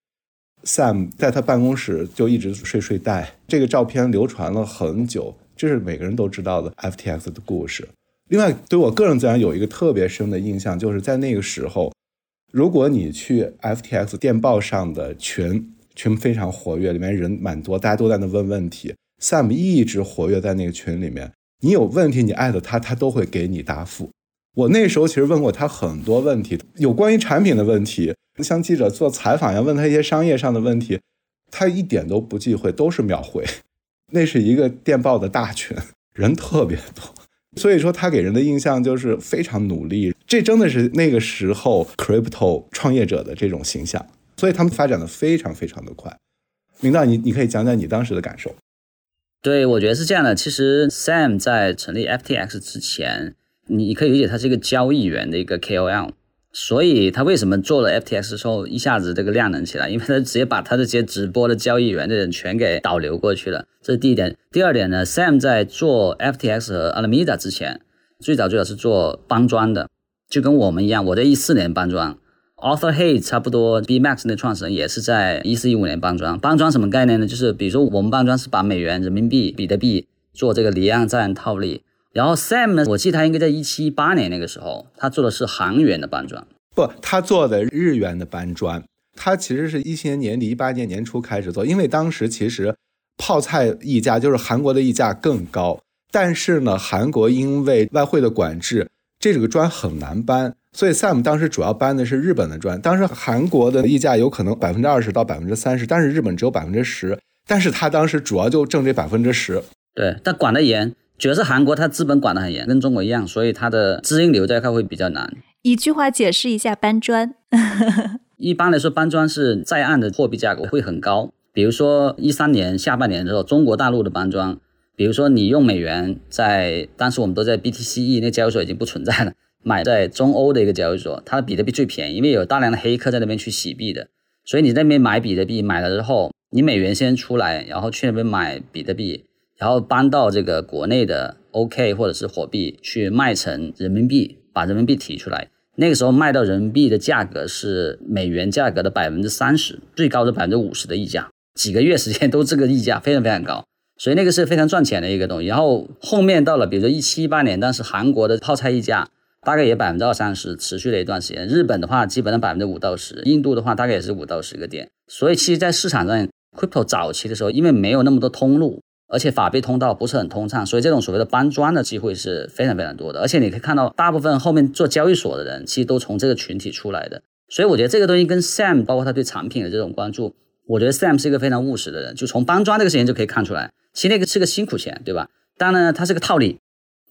Sam 在他办公室就一直睡睡袋，这个照片流传了很久，这是每个人都知道的 FTX 的故事。另外，对我个人自然有一个特别深的印象，就是在那个时候，如果你去 FTX 电报上的群，群非常活跃，里面人蛮多，大家都在那问问题。Sam 一直活跃在那个群里面，你有问题你艾特他，他都会给你答复。我那时候其实问过他很多问题，有关于产品的问题，像记者做采访一样问他一些商业上的问题。他一点都不忌讳，都是秒回。那是一个电报的大群，人特别多，所以说他给人的印象就是非常努力。这真的是那个时候 crypto 创业者的这种形象，所以他们发展的非常非常的快。明道，你你可以讲讲你当时的感受。对，我觉得是这样的。其实 Sam 在成立 FTX 之前，你可以理解他是一个交易员的一个 KOL，所以他为什么做了 FTX 之后一下子这个量能起来？因为他直接把他这些直播的交易员的人全给导流过去了。这是第一点。第二点呢，Sam 在做 FTX 和 Alameda 之前，最早最早是做搬砖的，就跟我们一样，我在一四年搬砖。Arthur Hay 差不多，B Max 那创始人也是在一四一五年搬砖。搬砖什么概念呢？就是比如说我们搬砖是把美元、人民币、比特币做这个离岸站套利。然后 Sam 呢，我记得他应该在一七一八年那个时候，他做的是韩元的搬砖。不，他做的日元的搬砖。他其实是一七年年底、一八年年初开始做，因为当时其实泡菜溢价就是韩国的溢价更高，但是呢，韩国因为外汇的管制，这个砖很难搬。所以 Sam 当时主要搬的是日本的砖，当时韩国的溢价有可能百分之二十到百分之三十，但是日本只有百分之十，但是他当时主要就挣这百分之十。对，但管得严，主要是韩国它资本管得很严，跟中国一样，所以它的资金流这一块会比较难。一句话解释一下搬砖。一般来说，搬砖是在岸的货币价格会很高，比如说一三年下半年的时候，中国大陆的搬砖，比如说你用美元在，当时我们都在 BTCE 那交易所已经不存在了。买在中欧的一个交易所，它的比特币最便宜，因为有大量的黑客在那边去洗币的，所以你那边买比特币买了之后，你美元先出来，然后去那边买比特币，然后搬到这个国内的 OK 或者是货币去卖成人民币，把人民币提出来，那个时候卖到人民币的价格是美元价格的百分之三十，最高的百分之五十的溢价，几个月时间都这个溢价非常非常高，所以那个是非常赚钱的一个东西。然后后面到了比如说一七一八年，当时韩国的泡菜溢价。大概也百分之二三十，持续了一段时间。日本的话，基本上百分之五到十；印度的话，大概也是五到十个点。所以，其实，在市场上，crypto 早期的时候，因为没有那么多通路，而且法币通道不是很通畅，所以这种所谓的搬砖的机会是非常非常多的。而且，你可以看到，大部分后面做交易所的人，其实都从这个群体出来的。所以，我觉得这个东西跟 Sam，包括他对产品的这种关注，我觉得 Sam 是一个非常务实的人。就从搬砖这个事情就可以看出来，其实那个是个辛苦钱，对吧？当然，它是个套利。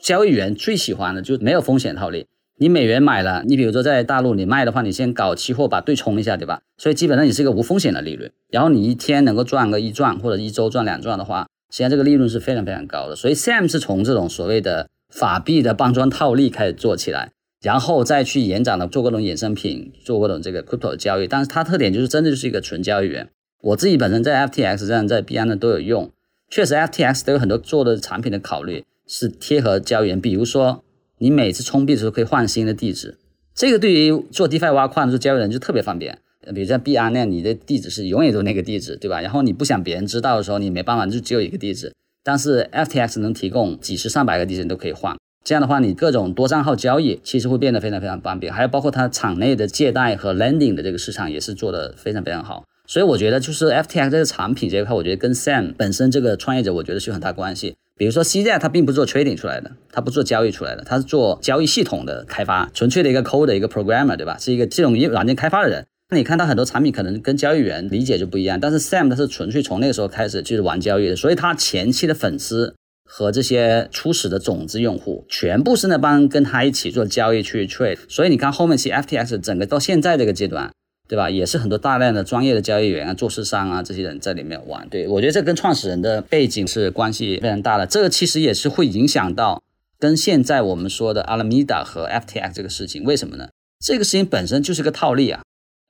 交易员最喜欢的就没有风险套利。你美元买了，你比如说在大陆你卖的话，你先搞期货把对冲一下，对吧？所以基本上你是一个无风险的利润。然后你一天能够赚个一赚，或者一周赚两赚的话，现在这个利润是非常非常高的。所以 Sam 是从这种所谓的法币的搬砖套利开始做起来，然后再去延展的做各种衍生品，做各种这个 crypto 的交易。但是它特点就是真的就是一个纯交易员。我自己本身在 FTX 这样在币安的都有用，确实 FTX 都有很多做的产品的考虑是贴合交易员，比如说。你每次充币的时候可以换新的地址，这个对于做 DeFi 挖矿做交易人就特别方便。比如像币安那样，你的地址是永远都那个地址，对吧？然后你不想别人知道的时候，你没办法，就只有一个地址。但是 FTX 能提供几十上百个地址你都可以换，这样的话，你各种多账号交易其实会变得非常非常方便。还有包括它场内的借贷和 lending 的这个市场也是做的非常非常好。所以我觉得就是 FTX 这个产品这一块，我觉得跟 Sam 本身这个创业者，我觉得是有很大关系。比如说 CZ，它并不做 trading 出来的，它不做交易出来的，它是做交易系统的开发，纯粹的一个 code 的一个 programmer，对吧？是一个这种软件开发的人。那你看他很多产品可能跟交易员理解就不一样，但是 Sam 他是纯粹从那个时候开始就是玩交易的，所以他前期的粉丝和这些初始的种子用户全部是那帮跟他一起做交易去 trade。所以你看后面其实 FTX 整个到现在这个阶段。对吧？也是很多大量的专业的交易员啊、做市商啊这些人在里面玩。对我觉得这跟创始人的背景是关系非常大的。这个其实也是会影响到跟现在我们说的 Alameda 和 FTX 这个事情。为什么呢？这个事情本身就是个套利啊，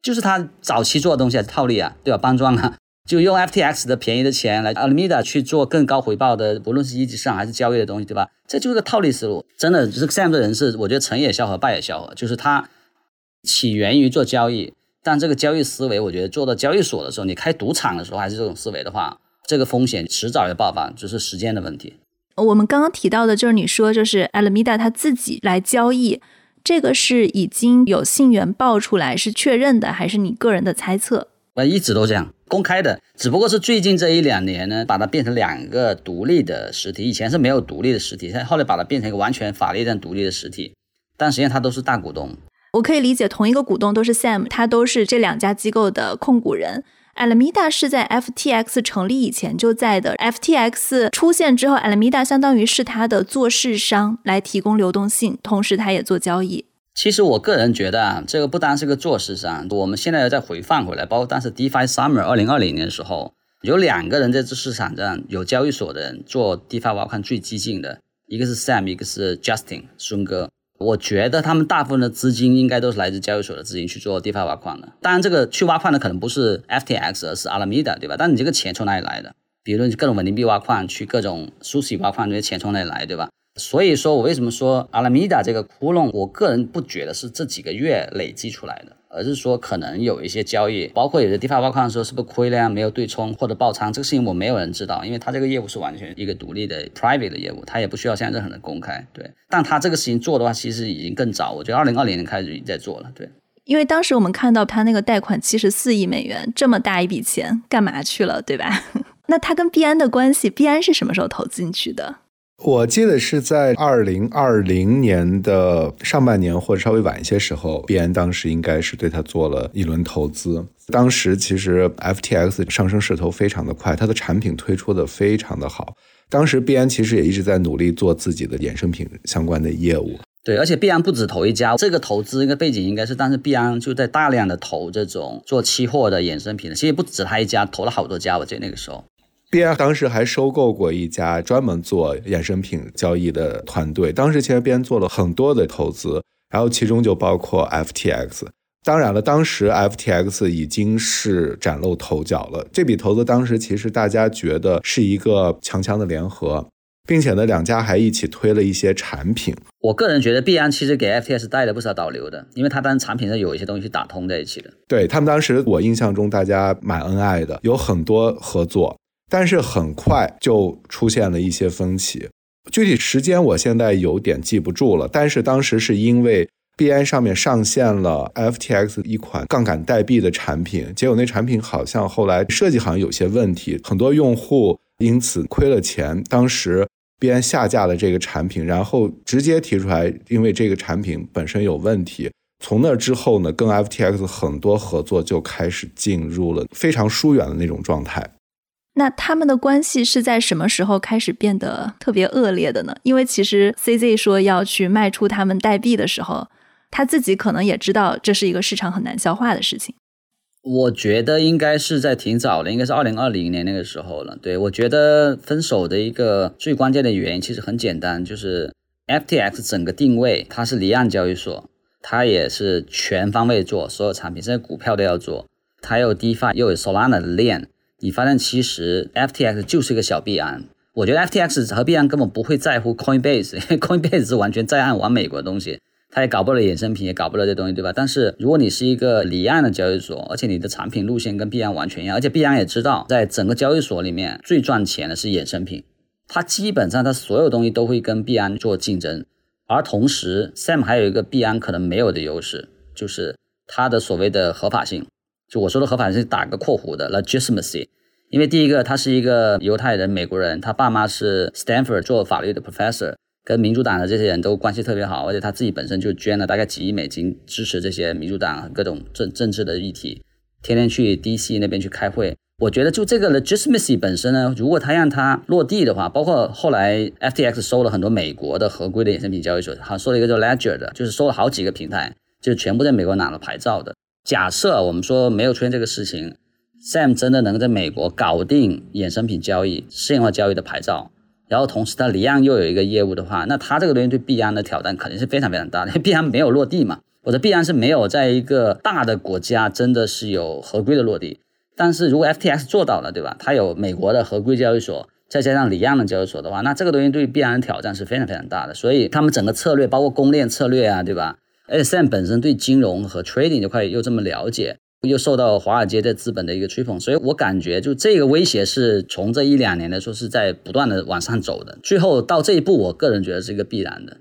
就是他早期做的东西是套利啊，对吧？搬砖啊，就用 FTX 的便宜的钱来 Alameda 去做更高回报的，不论是一级市场还是交易的东西，对吧？这就是个套利思路。真的，就是这样的人是我觉得成也萧何，败也萧何，就是他起源于做交易。但这个交易思维，我觉得做到交易所的时候，你开赌场的时候还是这种思维的话，这个风险迟早要爆发，只是时间的问题。我们刚刚提到的就是你说，就是 Alameda 他自己来交易，这个是已经有信源爆出来是确认的，还是你个人的猜测？我一直都这样，公开的，只不过是最近这一两年呢，把它变成两个独立的实体，以前是没有独立的实体，现在后来把它变成一个完全法律上独立的实体，但实际上它都是大股东。我可以理解，同一个股东都是 Sam，他都是这两家机构的控股人 Alameda 是在 FTX 成立以前就在的，FTX 出现之后，Alameda 相当于是它的做市商，来提供流动性，同时它也做交易。其实我个人觉得啊，这个不单是个做市商，我们现在要再回放回来，包括当时 DeFi Summer 二零二零年的时候，有两个人在这市场上有交易所的人做 DeFi 挖矿最激进的，一个是 Sam，一个是 Justin 孙哥。我觉得他们大部分的资金应该都是来自交易所的资金去做 DeFi 挖矿的。当然，这个去挖矿的可能不是 FTX，而是 Alameda，对吧？但你这个钱从哪里来的？比如各种稳定币挖矿，去各种 Sushi 挖矿，这些钱从哪里来，对吧？所以说我为什么说 Alameda 这个窟窿，我个人不觉得是这几个月累积出来的。而是说，可能有一些交易，包括有些 DeFi 挖矿的时候，是不是亏了呀？没有对冲或者爆仓，这个事情我没有人知道，因为他这个业务是完全一个独立的 private 的业务，他也不需要向任何人公开。对，但他这个事情做的话，其实已经更早，我觉得二零二零年开始已经在做了。对，因为当时我们看到他那个贷款七十四亿美元，这么大一笔钱，干嘛去了，对吧？那他跟币安的关系，币安是什么时候投进去的？我记得是在二零二零年的上半年或者稍微晚一些时候，币安当时应该是对他做了一轮投资。当时其实 FTX 上升势头非常的快，它的产品推出的非常的好。当时币安其实也一直在努力做自己的衍生品相关的业务。对，而且币安不止投一家，这个投资一个背景应该是，当时币安就在大量的投这种做期货的衍生品的，其实不止他一家，投了好多家。我记得那个时候。币安当时还收购过一家专门做衍生品交易的团队，当时其实币安做了很多的投资，然后其中就包括 FTX。当然了，当时 FTX 已经是崭露头角了。这笔投资当时其实大家觉得是一个强强的联合，并且呢，两家还一起推了一些产品。我个人觉得币安其实给 FTX 带了不少导流的，因为他当时产品上有一些东西打通在一起的。对他们当时，我印象中大家蛮恩爱的，有很多合作。但是很快就出现了一些分歧，具体时间我现在有点记不住了。但是当时是因为币安上面上线了 FTX 一款杠杆代币的产品，结果那产品好像后来设计好像有些问题，很多用户因此亏了钱。当时币安下架了这个产品，然后直接提出来，因为这个产品本身有问题。从那之后呢，跟 FTX 很多合作就开始进入了非常疏远的那种状态。那他们的关系是在什么时候开始变得特别恶劣的呢？因为其实 CZ 说要去卖出他们代币的时候，他自己可能也知道这是一个市场很难消化的事情。我觉得应该是在挺早的，应该是二零二零年那个时候了。对我觉得分手的一个最关键的原因其实很简单，就是 FTX 整个定位，它是离岸交易所，它也是全方位做所有产品，甚至股票都要做，它有 DeFi 又有 Solana 的链。你发现其实 FTX 就是一个小币安，我觉得 FTX 和币安根本不会在乎 Coinbase，因为 Coinbase 是完全在岸玩美国的东西，它也搞不了衍生品，也搞不了这东西，对吧？但是如果你是一个离岸的交易所，而且你的产品路线跟币安完全一样，而且币安也知道，在整个交易所里面最赚钱的是衍生品，它基本上它所有东西都会跟币安做竞争，而同时 Sam 还有一个币安可能没有的优势，就是它的所谓的合法性。就我说的合法是打个括弧的 legitimacy，因为第一个他是一个犹太人美国人，他爸妈是 Stanford 做法律的 professor，跟民主党的这些人都关系特别好，而且他自己本身就捐了大概几亿美金支持这些民主党各种政政治的议题，天天去 DC 那边去开会。我觉得就这个 legitimacy 本身呢，如果他让他落地的话，包括后来 FTX 收了很多美国的合规的衍生品交易所，好收了一个叫 Ledger 的，就是收了好几个平台，就全部在美国拿了牌照的。假设我们说没有出现这个事情，Sam 真的能够在美国搞定衍生品交易、现货交易的牌照，然后同时他离岸又有一个业务的话，那他这个东西对币安的挑战肯定是非常非常大的。因为币安没有落地嘛，或者币安是没有在一个大的国家真的是有合规的落地。但是如果 FTX 做到了，对吧？它有美国的合规交易所，再加上离岸的交易所的话，那这个东西对币安的挑战是非常非常大的。所以他们整个策略，包括公链策略啊，对吧？而且 Sam 本身对金融和 trading 这块又这么了解，又受到华尔街的资本的一个吹捧，所以我感觉就这个威胁是从这一两年来说是在不断的往上走的。最后到这一步，我个人觉得是一个必然的。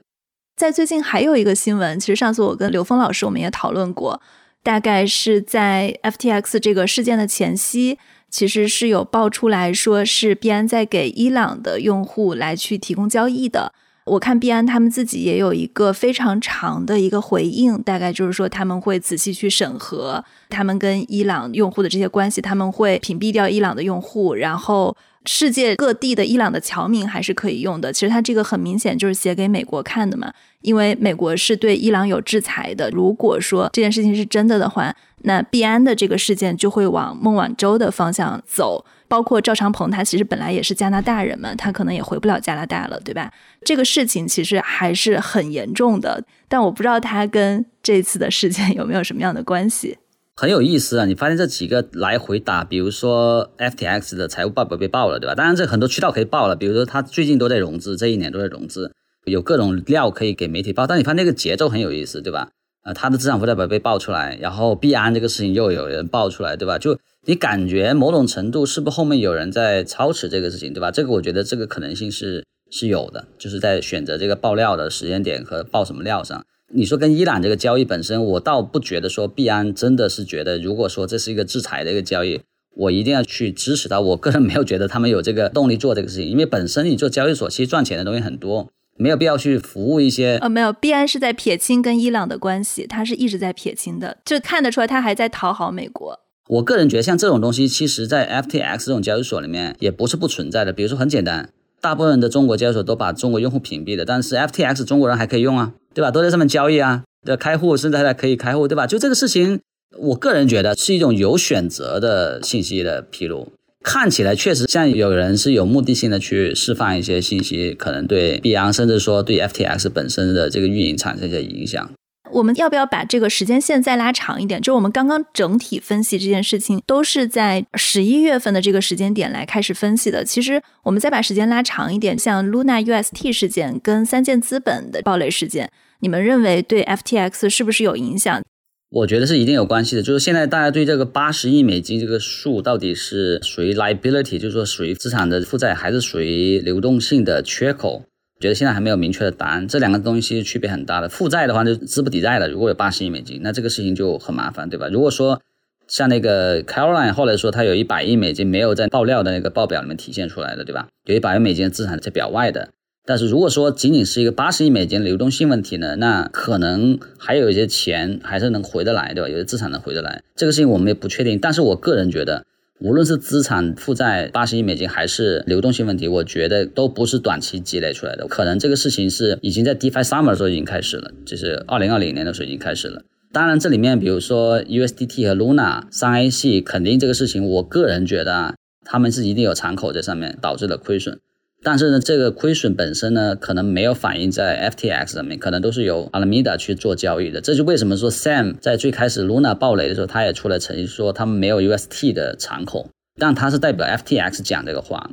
在最近还有一个新闻，其实上次我跟刘峰老师我们也讨论过，大概是在 FTX 这个事件的前夕，其实是有爆出来说是币安在给伊朗的用户来去提供交易的。我看币安他们自己也有一个非常长的一个回应，大概就是说他们会仔细去审核他们跟伊朗用户的这些关系，他们会屏蔽掉伊朗的用户，然后世界各地的伊朗的侨民还是可以用的。其实他这个很明显就是写给美国看的嘛，因为美国是对伊朗有制裁的。如果说这件事情是真的的话，那币安的这个事件就会往孟晚舟的方向走。包括赵长鹏，他其实本来也是加拿大人嘛，他可能也回不了加拿大了，对吧？这个事情其实还是很严重的，但我不知道他跟这次的事件有没有什么样的关系。很有意思啊！你发现这几个来回打，比如说 FTX 的财务报表被爆了，对吧？当然这很多渠道可以爆了，比如说他最近都在融资，这一年都在融资，有各种料可以给媒体报。但你发现那个节奏很有意思，对吧？呃，他的资产负债表被爆出来，然后币安这个事情又有人爆出来，对吧？就你感觉某种程度是不是后面有人在操持这个事情，对吧？这个我觉得这个可能性是是有的，就是在选择这个爆料的时间点和爆什么料上。你说跟伊朗这个交易本身，我倒不觉得说币安真的是觉得，如果说这是一个制裁的一个交易，我一定要去支持它。我个人没有觉得他们有这个动力做这个事情，因为本身你做交易所其实赚钱的东西很多，没有必要去服务一些。呃，没有，必安是在撇清跟伊朗的关系，他是一直在撇清的，就看得出来他还在讨好美国。我个人觉得，像这种东西，其实在 FTX 这种交易所里面也不是不存在的。比如说，很简单，大部分的中国交易所都把中国用户屏蔽了，但是 FTX 中国人还可以用啊，对吧？都在上面交易啊，对开户甚至还可以开户，对吧？就这个事情，我个人觉得是一种有选择的信息的披露。看起来确实像有人是有目的性的去释放一些信息，可能对币安甚至说对 FTX 本身的这个运营产生一些影响。我们要不要把这个时间线再拉长一点？就我们刚刚整体分析这件事情，都是在十一月份的这个时间点来开始分析的。其实我们再把时间拉长一点，像 Luna UST 事件跟三箭资本的暴雷事件，你们认为对 FTX 是不是有影响？我觉得是一定有关系的。就是现在大家对这个八十亿美金这个数到底是属于 liability，就是说属于资产的负债，还是属于流动性的缺口？觉得现在还没有明确的答案，这两个东西区别很大的。负债的话就资不抵债了，如果有八十亿美金，那这个事情就很麻烦，对吧？如果说像那个 Caroline 后来说他有一百亿美金没有在爆料的那个报表里面体现出来的，对吧？有一百亿美金的资产在表外的，但是如果说仅仅是一个八十亿美金流动性问题呢，那可能还有一些钱还是能回得来，对吧？有些资产能回得来，这个事情我们也不确定。但是我个人觉得。无论是资产负债八十亿美金，还是流动性问题，我觉得都不是短期积累出来的。可能这个事情是已经在 DeFi Summer 的时候已经开始了，就是二零二零年的时候已经开始了。当然，这里面比如说 USDT 和 Luna 三 A 系，肯定这个事情，我个人觉得啊，他们是一定有敞口在上面，导致了亏损。但是呢，这个亏损本身呢，可能没有反映在 FTX 上面，可能都是由 Alameda 去做交易的。这就为什么说 Sam 在最开始 Luna 爆雷的时候，他也出来澄清说他们没有 UST 的敞口，但他是代表 FTX 讲这个话，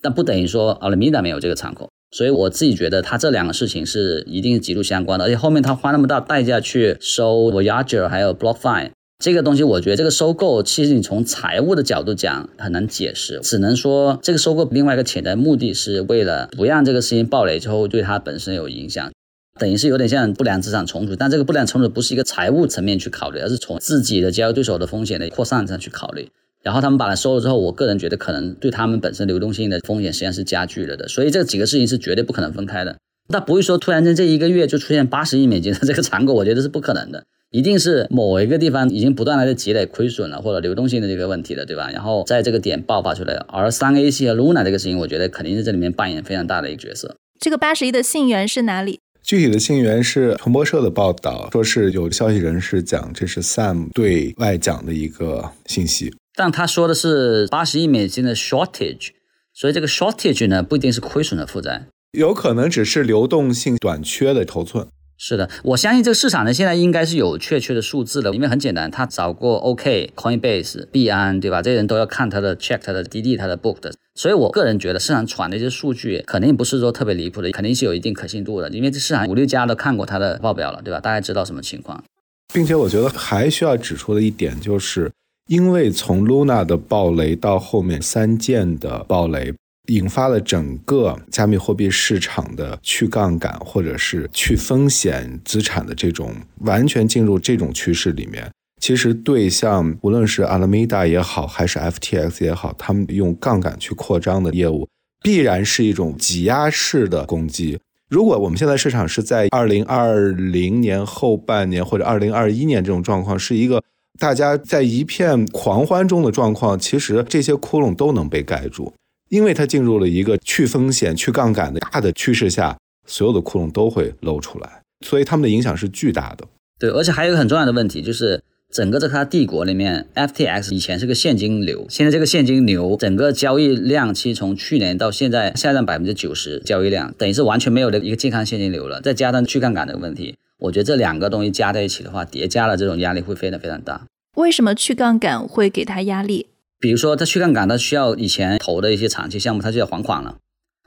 但不等于说 Alameda 没有这个敞口。所以我自己觉得，他这两个事情是一定是极度相关的，而且后面他花那么大代价去收 Voyager 还有 BlockFi。这个东西，我觉得这个收购，其实你从财务的角度讲很难解释，只能说这个收购另外一个潜在目的是为了不让这个事情暴雷之后对它本身有影响，等于是有点像不良资产重组，但这个不良重组不是一个财务层面去考虑，而是从自己的交易对手的风险的扩散上去考虑。然后他们把它收了之后，我个人觉得可能对他们本身流动性的风险实际上是加剧了的，所以这几个事情是绝对不可能分开的。那不会说突然间这一个月就出现八十亿美金的这个残口，我觉得是不可能的。一定是某一个地方已经不断的在积累亏损了，或者流动性的这个问题了，对吧？然后在这个点爆发出来，而三 A 系和 Luna 这个事情，我觉得肯定是这里面扮演非常大的一个角色。这个八十亿的信源是哪里？具体的信源是彭博社的报道，说是有消息人士讲这是 Sam 对外讲的一个信息，但他说的是八十亿美金的 shortage，所以这个 shortage 呢不一定是亏损的负债，有可能只是流动性短缺的头寸。是的，我相信这个市场呢，现在应该是有确切的数字了，因为很简单，他找过 OK、Coinbase、币安，对吧？这些人都要看他的 check、他的 D D、他的 book 的，所以我个人觉得市场传的一些数据肯定不是说特别离谱的，肯定是有一定可信度的，因为这市场五六家都看过他的报表了，对吧？大家知道什么情况，并且我觉得还需要指出的一点就是，因为从 Luna 的暴雷到后面三件的暴雷。引发了整个加密货币市场的去杠杆或者是去风险资产的这种完全进入这种趋势里面，其实对像无论是 Alameda 也好，还是 FTX 也好，他们用杠杆去扩张的业务，必然是一种挤压式的攻击。如果我们现在市场是在二零二零年后半年或者二零二一年这种状况，是一个大家在一片狂欢中的状况，其实这些窟窿都能被盖住，因为它进入了一个去风险、去杠杆的大的趋势下，所有的窟窿都会露出来，所以他们的影响是巨大的。对，而且还有一个很重要的问题就是。整个这个帝国里面，FTX 以前是个现金流，现在这个现金流整个交易量其实从去年到现在下降百分之九十，交易量等于是完全没有的一个健康现金流了。再加上去杠杆的问题，我觉得这两个东西加在一起的话，叠加了这种压力会非常非常大。为什么去杠杆会给他压力？比如说他去杠杆，他需要以前投的一些长期项目，他就要还款了。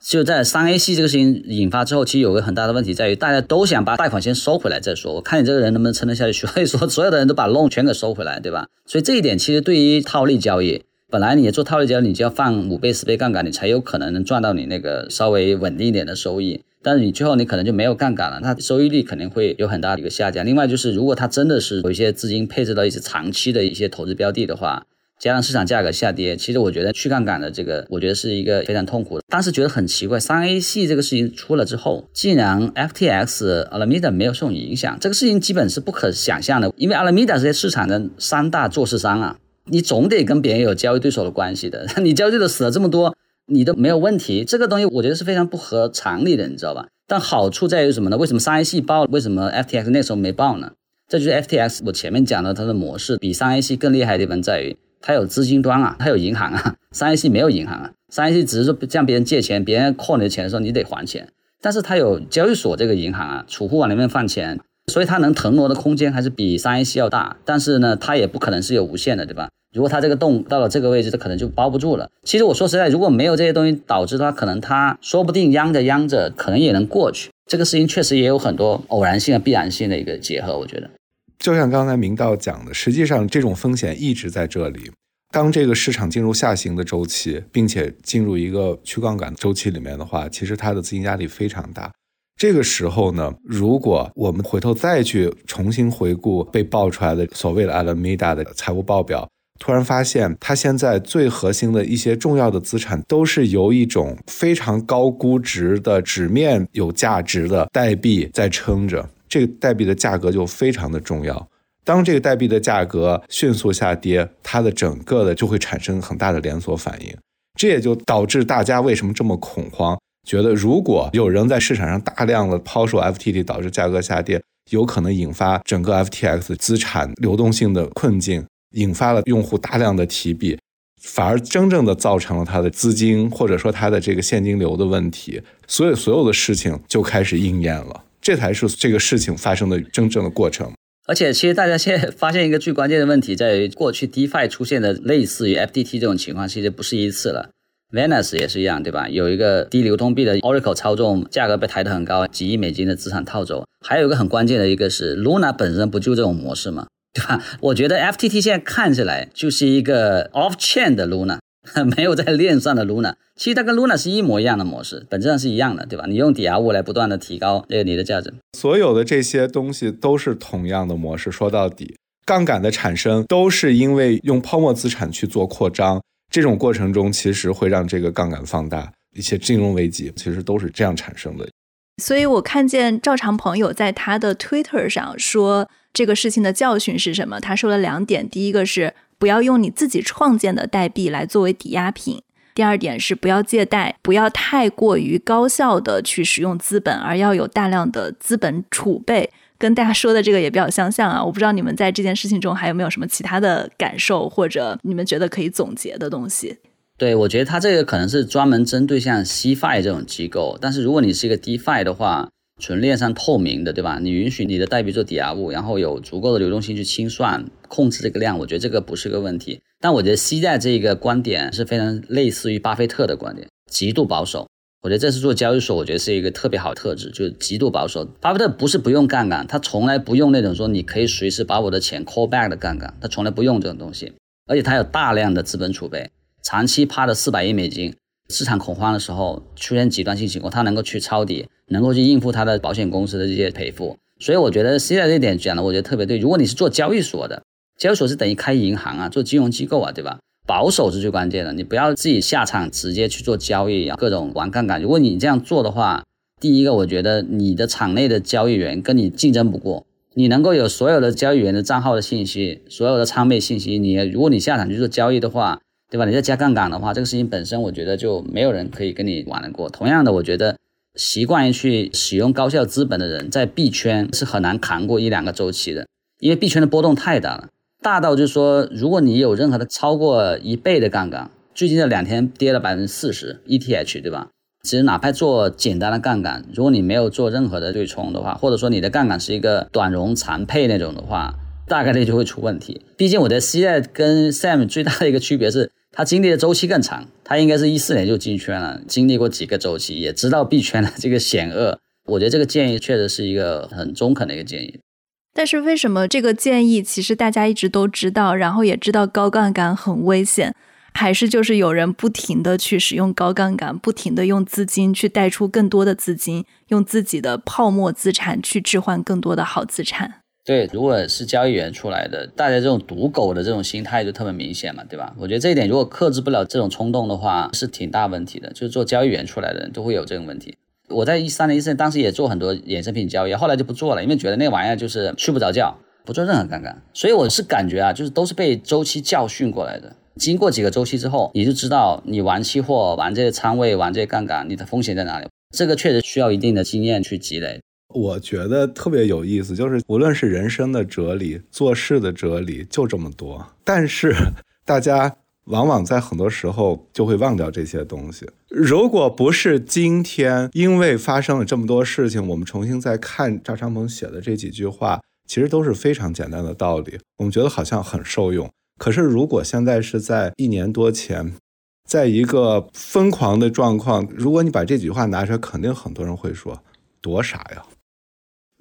就在三 A 系这个事情引发之后，其实有个很大的问题在于，大家都想把贷款先收回来再说。我看你这个人能不能撑得下去，所以说所有的人都把 loan 全给收回来，对吧？所以这一点其实对于套利交易，本来你做套利交易，你就要放五倍、十倍杠杆，你才有可能能赚到你那个稍微稳定一点的收益。但是你最后你可能就没有杠杆了，它收益率肯定会有很大的一个下降。另外就是，如果它真的是有一些资金配置到一些长期的一些投资标的的话。加上市场价格下跌，其实我觉得去杠杆的这个，我觉得是一个非常痛苦的。当时觉得很奇怪，三 A 系这个事情出了之后，竟然 FTX、Alameda 没有受影响，这个事情基本是不可想象的。因为 Alameda 这些市场的三大做市商啊，你总得跟别人有交易对手的关系的。你交易对手死了这么多，你都没有问题，这个东西我觉得是非常不合常理的，你知道吧？但好处在于什么呢？为什么三 A 系爆了？为什么 FTX 那时候没爆呢？这就是 FTX 我前面讲的它的模式比三 A 系更厉害的地方在于。它有资金端啊，它有银行啊，三 A 系没有银行啊，三 A 系只是说向别人借钱，别人扣你的钱的时候你得还钱，但是它有交易所这个银行啊，储户往里面放钱，所以它能腾挪的空间还是比三 A 系要大，但是呢，它也不可能是有无限的，对吧？如果它这个洞到了这个位置，它可能就包不住了。其实我说实在，如果没有这些东西导致的话，可能它说不定央着央着，可能也能过去。这个事情确实也有很多偶然性和必然性的一个结合，我觉得。就像刚才明道讲的，实际上这种风险一直在这里。当这个市场进入下行的周期，并且进入一个去杠杆周期里面的话，其实它的资金压力非常大。这个时候呢，如果我们回头再去重新回顾被爆出来的所谓的 Alameda 的财务报表，突然发现它现在最核心的一些重要的资产都是由一种非常高估值的纸面有价值的代币在撑着。这个代币的价格就非常的重要。当这个代币的价格迅速下跌，它的整个的就会产生很大的连锁反应。这也就导致大家为什么这么恐慌，觉得如果有人在市场上大量的抛售 FTT，导致价格下跌，有可能引发整个 FTX 资产流动性的困境，引发了用户大量的提币，反而真正的造成了它的资金或者说它的这个现金流的问题。所以所有的事情就开始应验了。这才是这个事情发生的真正的过程。而且，其实大家现在发现一个最关键的问题，在于过去 DeFi 出现的类似于 FTT 这种情况，其实不是一次了。Venus 也是一样，对吧？有一个低流通币的 Oracle 操纵，价格被抬得很高，几亿美金的资产套走。还有一个很关键的一个是 Luna 本身不就这种模式吗？对吧？我觉得 FTT 现在看起来就是一个 Off Chain 的 Luna。没有在链上的 Luna，其实它跟 Luna 是一模一样的模式，本质上是一样的，对吧？你用抵押物来不断的提高这个你的价值，所有的这些东西都是同样的模式。说到底，杠杆的产生都是因为用泡沫资产去做扩张，这种过程中其实会让这个杠杆放大。一些金融危机其实都是这样产生的。所以我看见赵长朋友在他的 Twitter 上说这个事情的教训是什么？他说了两点，第一个是。不要用你自己创建的代币来作为抵押品。第二点是不要借贷，不要太过于高效的去使用资本，而要有大量的资本储备。跟大家说的这个也比较相像啊。我不知道你们在这件事情中还有没有什么其他的感受，或者你们觉得可以总结的东西。对，我觉得他这个可能是专门针对像 CFI 这种机构，但是如果你是一个 DeFi 的话。纯链上透明的，对吧？你允许你的代币做抵押物，然后有足够的流动性去清算、控制这个量，我觉得这个不是个问题。但我觉得西在这个观点是非常类似于巴菲特的观点，极度保守。我觉得这是做交易所，我觉得是一个特别好的特质，就是极度保守。巴菲特不是不用杠杆，他从来不用那种说你可以随时把我的钱 call back 的杠杆，他从来不用这种东西。而且他有大量的资本储备，长期趴的四百亿美金。市场恐慌的时候出现极端性情况，他能够去抄底，能够去应付他的保险公司的这些赔付。所以我觉得现在这点讲的，我觉得特别对。如果你是做交易所的，交易所是等于开银行啊，做金融机构啊，对吧？保守是最关键的，你不要自己下场直接去做交易啊，各种玩杠杆。如果你这样做的话，第一个，我觉得你的场内的交易员跟你竞争不过，你能够有所有的交易员的账号的信息，所有的仓位信息，你如果你下场去做交易的话，对吧？你再加杠杆的话，这个事情本身我觉得就没有人可以跟你玩得过。同样的，我觉得习惯于去使用高效资本的人，在币圈是很难扛过一两个周期的，因为币圈的波动太大了。大到就是说，如果你有任何的超过一倍的杠杆，最近这两天跌了百分之四十，ETH 对吧？其实哪怕做简单的杠杆，如果你没有做任何的对冲的话，或者说你的杠杆是一个短融残配那种的话，大概率就会出问题。毕竟我的 C 在跟 Sam 最大的一个区别是，他经历的周期更长，他应该是一四年就进圈了，经历过几个周期，也知道币圈的这个险恶。我觉得这个建议确实是一个很中肯的一个建议。但是为什么这个建议其实大家一直都知道，然后也知道高杠杆很危险，还是就是有人不停的去使用高杠杆，不停的用资金去贷出更多的资金，用自己的泡沫资产去置换更多的好资产？对，如果是交易员出来的，大家这种赌狗的这种心态就特别明显嘛，对吧？我觉得这一点如果克制不了这种冲动的话，是挺大问题的。就是做交易员出来的人都会有这种问题。我在一三年、一四年当时也做很多衍生品交易，后来就不做了，因为觉得那玩意儿就是睡不着觉，不做任何杠杆。所以我是感觉啊，就是都是被周期教训过来的。经过几个周期之后，你就知道你玩期货、玩这些仓位、玩这些杠杆，你的风险在哪里。这个确实需要一定的经验去积累。我觉得特别有意思，就是无论是人生的哲理、做事的哲理，就这么多，但是大家。往往在很多时候就会忘掉这些东西。如果不是今天因为发生了这么多事情，我们重新再看赵长鹏写的这几句话，其实都是非常简单的道理。我们觉得好像很受用。可是如果现在是在一年多前，在一个疯狂的状况，如果你把这句话拿出来，肯定很多人会说多傻呀！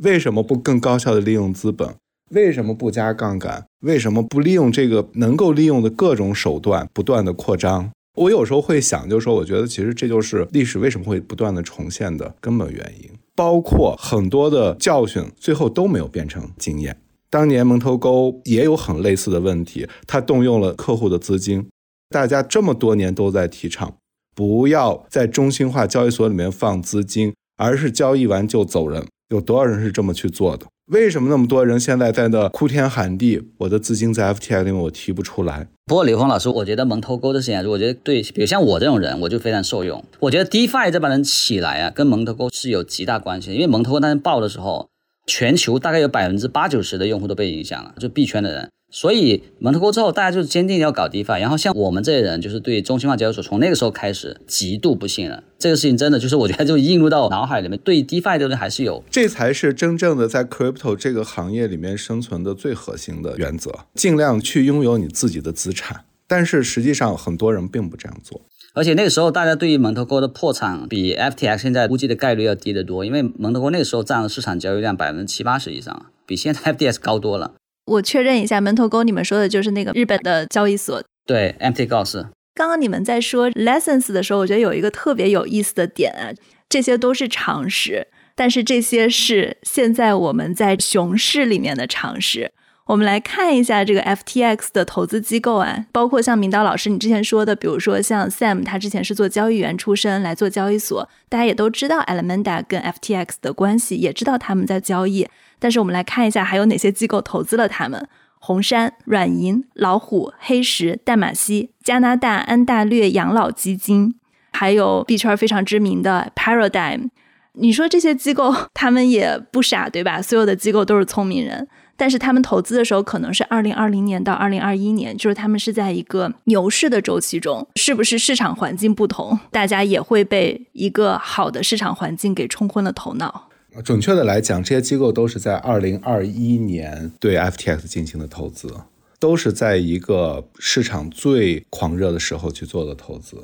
为什么不更高效的利用资本？为什么不加杠杆？为什么不利用这个能够利用的各种手段不断的扩张？我有时候会想，就是说，我觉得其实这就是历史为什么会不断的重现的根本原因。包括很多的教训，最后都没有变成经验。当年蒙头沟也有很类似的问题，他动用了客户的资金。大家这么多年都在提倡，不要在中心化交易所里面放资金，而是交易完就走人。有多少人是这么去做的？为什么那么多人现在在那哭天喊地？我的资金在 FTX 里面我提不出来。不过刘峰老师，我觉得蒙头沟的事情，我觉得对，比如像我这种人，我就非常受用。我觉得 DeFi 这帮人起来啊，跟蒙头沟是有极大关系的。因为蒙头沟当时爆的时候，全球大概有百分之八九十的用户都被影响了，就币圈的人。所以蒙特沟之后，大家就是坚定要搞 DeFi，然后像我们这些人，就是对中心化交易所从那个时候开始极度不信任。这个事情真的就是我觉得就映入到脑海里面，对 DeFi 的人还是有，这才是真正的在 Crypto 这个行业里面生存的最核心的原则，尽量去拥有你自己的资产。但是实际上很多人并不这样做，而且那个时候大家对于蒙特沟的破产比 FTX 现在估计的概率要低得多，因为蒙特沟那个时候占了市场交易量百分之七八十以上，比现在 FTX 高多了。我确认一下，门头沟你们说的就是那个日本的交易所，对，MT 告示。刚刚你们在说 lessons 的时候，我觉得有一个特别有意思的点啊，这些都是常识，但是这些是现在我们在熊市里面的常识。我们来看一下这个 FTX 的投资机构啊，包括像明道老师你之前说的，比如说像 Sam，他之前是做交易员出身来做交易所，大家也都知道 Alameda 跟 FTX 的关系，也知道他们在交易。但是我们来看一下，还有哪些机构投资了他们？红杉、软银、老虎、黑石、淡马锡、加拿大安大略养老基金，还有币圈非常知名的 Paradigm。你说这些机构，他们也不傻，对吧？所有的机构都是聪明人，但是他们投资的时候可能是二零二零年到二零二一年，就是他们是在一个牛市的周期中，是不是市场环境不同，大家也会被一个好的市场环境给冲昏了头脑？准确的来讲，这些机构都是在二零二一年对 FTX 进行的投资，都是在一个市场最狂热的时候去做的投资。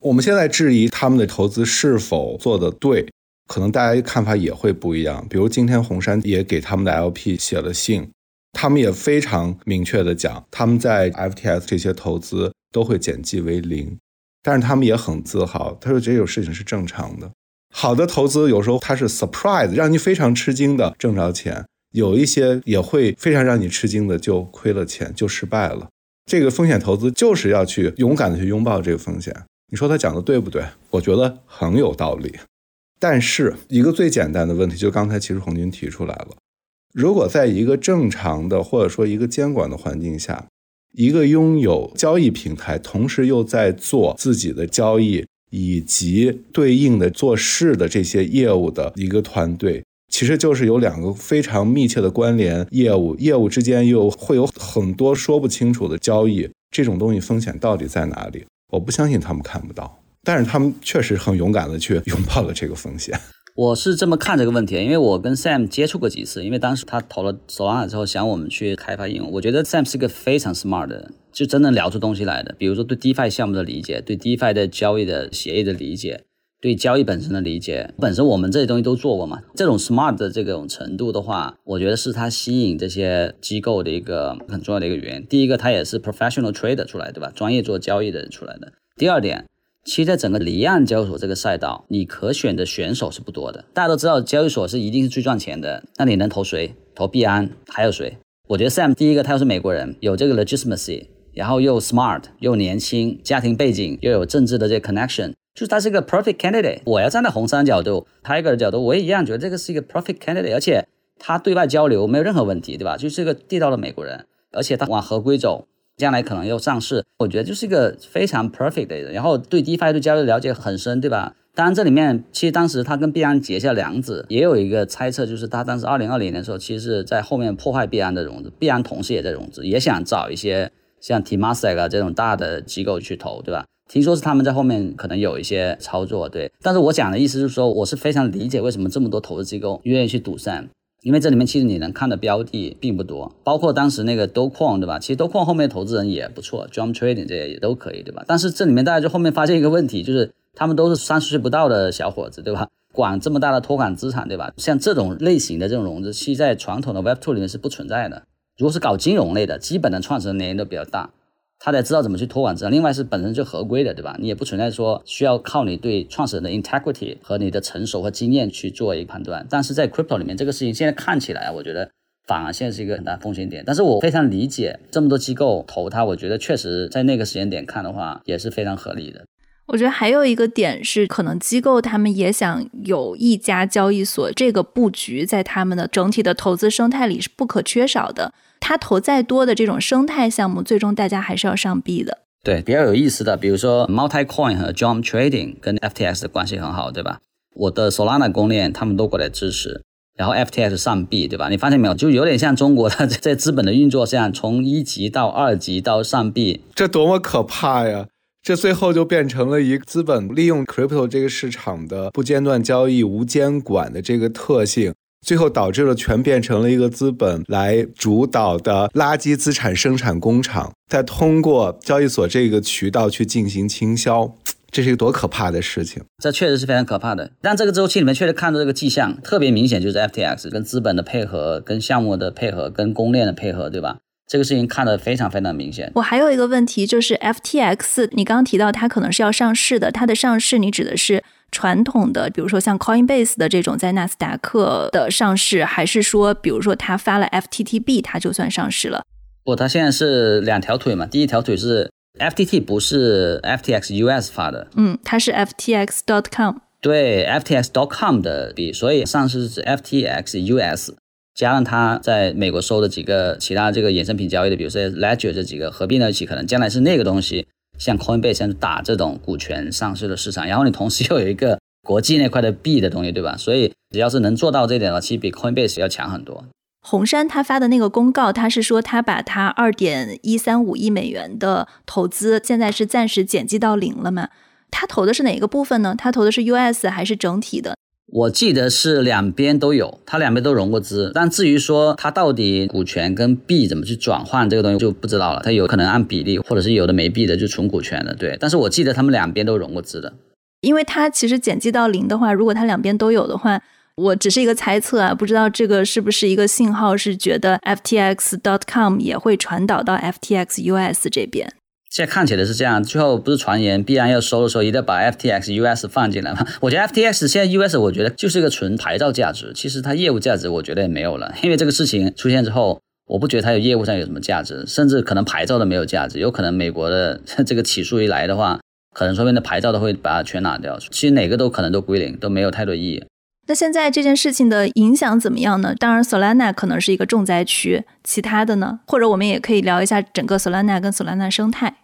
我们现在质疑他们的投资是否做的对，可能大家看法也会不一样。比如今天红杉也给他们的 LP 写了信，他们也非常明确的讲，他们在 FTX 这些投资都会减记为零，但是他们也很自豪，他说这种事情是正常的。好的投资有时候它是 surprise，让你非常吃惊的挣着钱；有一些也会非常让你吃惊的就亏了钱，就失败了。这个风险投资就是要去勇敢的去拥抱这个风险。你说他讲的对不对？我觉得很有道理。但是一个最简单的问题，就刚才其实红军提出来了，如果在一个正常的或者说一个监管的环境下，一个拥有交易平台，同时又在做自己的交易以及对应的做事的这些业务的一个团队。其实就是有两个非常密切的关联业务，业务之间又会有很多说不清楚的交易，这种东西风险到底在哪里？我不相信他们看不到，但是他们确实很勇敢的去拥抱了这个风险。我是这么看这个问题，因为我跟 Sam 接触过几次，因为当时他投了 Solana 之后，想我们去开发应用。我觉得 Sam 是个非常 smart 的人，就真能聊出东西来的。比如说对 DeFi 项目的理解，对 DeFi 的交易的协议的理解。对交易本身的理解，本身我们这些东西都做过嘛。这种 smart 的这种程度的话，我觉得是它吸引这些机构的一个很重要的一个原因。第一个，它也是 professional trader 出来，对吧？专业做交易的人出来的。第二点，其实在整个离岸交易所这个赛道，你可选的选手是不多的。大家都知道，交易所是一定是最赚钱的。那你能投谁？投币安还有谁？我觉得 Sam 第一个，他又是美国人，有这个 legitimacy，然后又 smart，又年轻，家庭背景又有政治的这 connection。就是他是一个 perfect candidate。我要站在红杉角度，Tiger 的角度，我也一样觉得这个是一个 perfect candidate。而且他对外交流没有任何问题，对吧？就是一个地道的美国人，而且他往合规走，将来可能又上市，我觉得就是一个非常 perfect 的人。然后对 DeFi 对交易了解很深，对吧？当然这里面其实当时他跟币安结下梁子，也有一个猜测，就是他当时二零二零年的时候，其实是在后面破坏币安的融资，币安同时也在融资，也想找一些像 t m a s t 啊这种大的机构去投，对吧？听说是他们在后面可能有一些操作，对。但是我讲的意思是说，我是非常理解为什么这么多投资机构愿意去赌散，因为这里面其实你能看的标的并不多，包括当时那个 Docon，，对吧？其实 Docon 后面投资人也不错，Jump Trading 这些也都可以，对吧？但是这里面大家就后面发现一个问题，就是他们都是三十岁不到的小伙子，对吧？管这么大的托管资产，对吧？像这种类型的这种融资，其实在传统的 Web2 里面是不存在的。如果是搞金融类的，基本的创始人年龄都比较大。他得知道怎么去托管资产，另外是本身就合规的，对吧？你也不存在说需要靠你对创始人的 integrity 和你的成熟和经验去做一个判断。但是在 crypto 里面，这个事情现在看起来，我觉得反而现在是一个很大风险点。但是我非常理解这么多机构投它，我觉得确实在那个时间点看的话也是非常合理的。我觉得还有一个点是，可能机构他们也想有一家交易所，这个布局在他们的整体的投资生态里是不可缺少的。他投再多的这种生态项目，最终大家还是要上币的。对，比较有意思的，比如说 Multicoin 和 Jump Trading 跟 FTX 的关系很好，对吧？我的 Solana 公链他们都过来支持，然后 FTX 上币，对吧？你发现没有？就有点像中国的 在资本的运作上，从一级到二级到上币，这多么可怕呀！这最后就变成了一个资本利用 Crypto 这个市场的不间断交易、无监管的这个特性。最后导致了全变成了一个资本来主导的垃圾资产生产工厂，再通过交易所这个渠道去进行倾销，这是一个多可怕的事情！这确实是非常可怕的。但这个周期里面确实看到这个迹象特别明显，就是 FTX 跟资本的配合、跟项目的配合、跟公链的配合，对吧？这个事情看得非常非常明显。我还有一个问题就是 FTX，你刚刚提到它可能是要上市的，它的上市你指的是？传统的，比如说像 Coinbase 的这种在纳斯达克的上市，还是说，比如说它发了 FTTB，它就算上市了？不，它现在是两条腿嘛。第一条腿是 FTT，不是 FTX US 发的。嗯，它是 FTX.com。对，FTX.com 的币，所以上市是 FTX US，加上它在美国收的几个其他这个衍生品交易的，比如说 Ledger 这几个合并在一起，可能将来是那个东西。像 Coinbase 像打这种股权上市的市场，然后你同时又有一个国际那块的币的东西，对吧？所以只要是能做到这点的话，其实比 Coinbase 要强很多。红杉他发的那个公告，他是说他把他二点一三五亿美元的投资现在是暂时减记到零了嘛？他投的是哪个部分呢？他投的是 US 还是整体的？我记得是两边都有，他两边都融过资，但至于说他到底股权跟币怎么去转换这个东西就不知道了。他有可能按比例，或者是有的没币的就纯股权的，对。但是我记得他们两边都融过资的，因为他其实减记到零的话，如果他两边都有的话，我只是一个猜测啊，不知道这个是不是一个信号，是觉得 ftx dot com 也会传导到 FTX US 这边。现在看起来是这样，最后不是传言必然要收的时候，一定要把 FTX US 放进来吗？我觉得 FTX 现在 US 我觉得就是一个纯牌照价值，其实它业务价值我觉得也没有了，因为这个事情出现之后，我不觉得它有业务上有什么价值，甚至可能牌照都没有价值，有可能美国的这个起诉一来的话，可能说明的牌照都会把它全拿掉。其实哪个都可能都归零，都没有太多意义。那现在这件事情的影响怎么样呢？当然，Solana 可能是一个重灾区，其他的呢？或者我们也可以聊一下整个 Solana 跟 Solana 生态。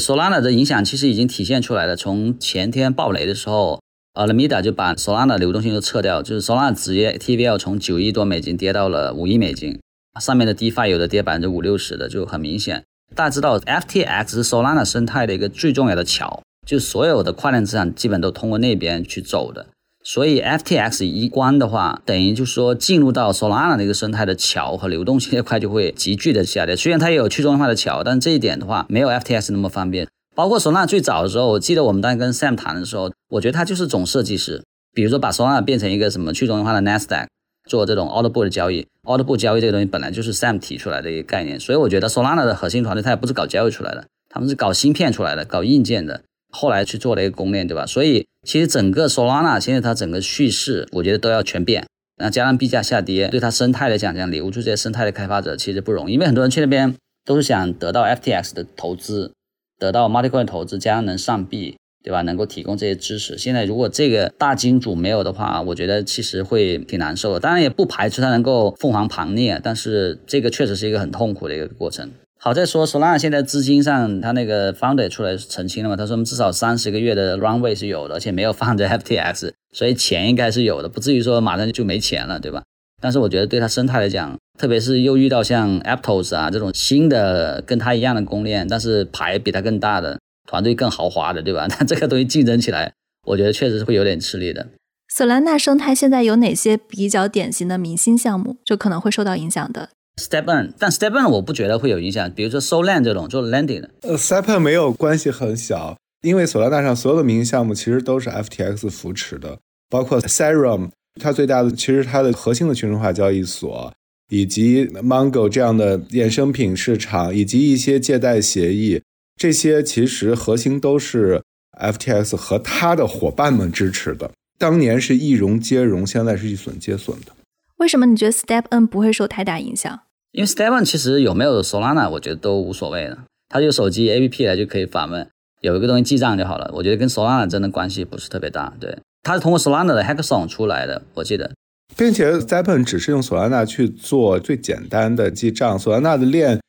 Solana 的影响其实已经体现出来了。从前天暴雷的时候，Alameda 就把 Solana 流动性都撤掉，就是 Solana 直接 TVL 从九亿多美金跌到了五亿美金，上面的 DeFi 有的跌百分之五六十的，就很明显。大家知道，FTX 是 Solana 生态的一个最重要的桥，就所有的跨链资产基本都通过那边去走的。所以 FTX 一关的话，等于就是说进入到 Solana 的一个生态的桥和流动性这块就会急剧的下跌。虽然它也有去中心化的桥，但这一点的话没有 FTX 那么方便。包括 Solana 最早的时候，我记得我们当时跟 Sam 谈的时候，我觉得他就是总设计师。比如说把 Solana 变成一个什么去中心化的 Nasdaq，做这种 Order Book 的交易。Order Book 交易这个东西本来就是 Sam 提出来的一个概念，所以我觉得 Solana 的核心团队它也不是搞交易出来的，他们是搞芯片出来的，搞硬件的。后来去做了一个公链，对吧？所以其实整个 Solana 现在它整个叙事，我觉得都要全变。那加上币价下跌，对它生态来讲，讲留住这些生态的开发者其实不容易，因为很多人去那边都是想得到 FTX 的投资，得到 Multicoin 投资，加上能上币，对吧？能够提供这些支持。现在如果这个大金主没有的话，我觉得其实会挺难受的。当然也不排除它能够凤凰盘涅，但是这个确实是一个很痛苦的一个过程。好在说，Solana 现在资金上，他那个 founder 出来澄清了嘛？他说，至少三十个月的 runway 是有的，而且没有放在 FTX，所以钱应该是有的，不至于说马上就没钱了，对吧？但是我觉得对他生态来讲，特别是又遇到像 Aptos 啊这种新的跟他一样的公链，但是牌比他更大的，团队更豪华的，对吧？那这个东西竞争起来，我觉得确实是会有点吃力的。Solana 生态现在有哪些比较典型的明星项目，就可能会受到影响的？Step N，但 Step N 我不觉得会有影响。比如说 Solan 这种做 Landing 的，呃，Step N 没有关系很小，因为索拉纳上所有的民营项目其实都是 FTX 扶持的，包括 Serum，它最大的其实它的核心的去中心化交易所，以及 Mongo 这样的衍生品市场，以及一些借贷协议，这些其实核心都是 FTX 和他的伙伴们支持的。当年是一融接融，现在是一损接损的。为什么你觉得 Step N 不会受太大影响？因为 Step N 其实有没有 Solana，我觉得都无所谓的。它有手机 A P P 来就可以访问，有一个东西记账就好了。我觉得跟 Solana 真的关系不是特别大。对，它是通过 Solana 的 Hackathon 出来的，我记得。并且 Step N 只是用 Solana 去做最简单的记账，Solana 的链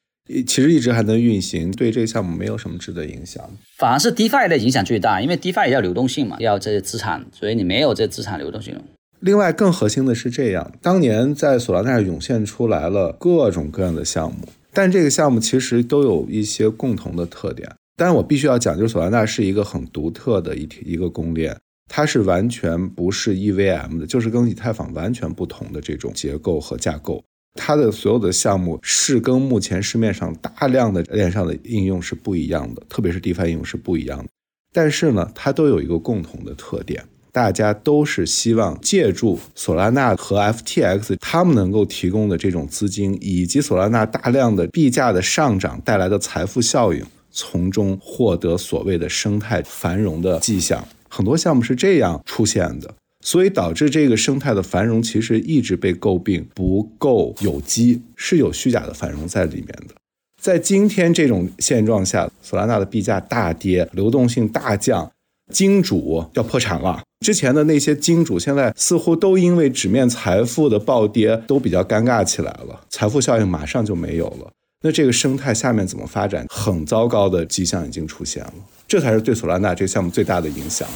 其实一直还能运行，对这个项目没有什么质的影响。反而是 DeFi 的影响最大，因为 DeFi 要流动性嘛，要这些资产，所以你没有这资产流动性。另外，更核心的是这样：当年在索拉纳涌现出来了各种各样的项目，但这个项目其实都有一些共同的特点。但是我必须要讲，就是索拉纳是一个很独特的一一个公链，它是完全不是 EVM 的，就是跟以太坊完全不同的这种结构和架构。它的所有的项目是跟目前市面上大量的链上的应用是不一样的，特别是 DeFi 应用是不一样的。但是呢，它都有一个共同的特点。大家都是希望借助索拉纳和 FTX 他们能够提供的这种资金，以及索拉纳大量的币价的上涨带来的财富效应，从中获得所谓的生态繁荣的迹象。很多项目是这样出现的，所以导致这个生态的繁荣其实一直被诟病不够有机，是有虚假的繁荣在里面的。在今天这种现状下，索拉纳的币价大跌，流动性大降。金主要破产了，之前的那些金主现在似乎都因为纸面财富的暴跌都比较尴尬起来了，财富效应马上就没有了。那这个生态下面怎么发展？很糟糕的迹象已经出现了，这才是对索拉纳这个项目最大的影响。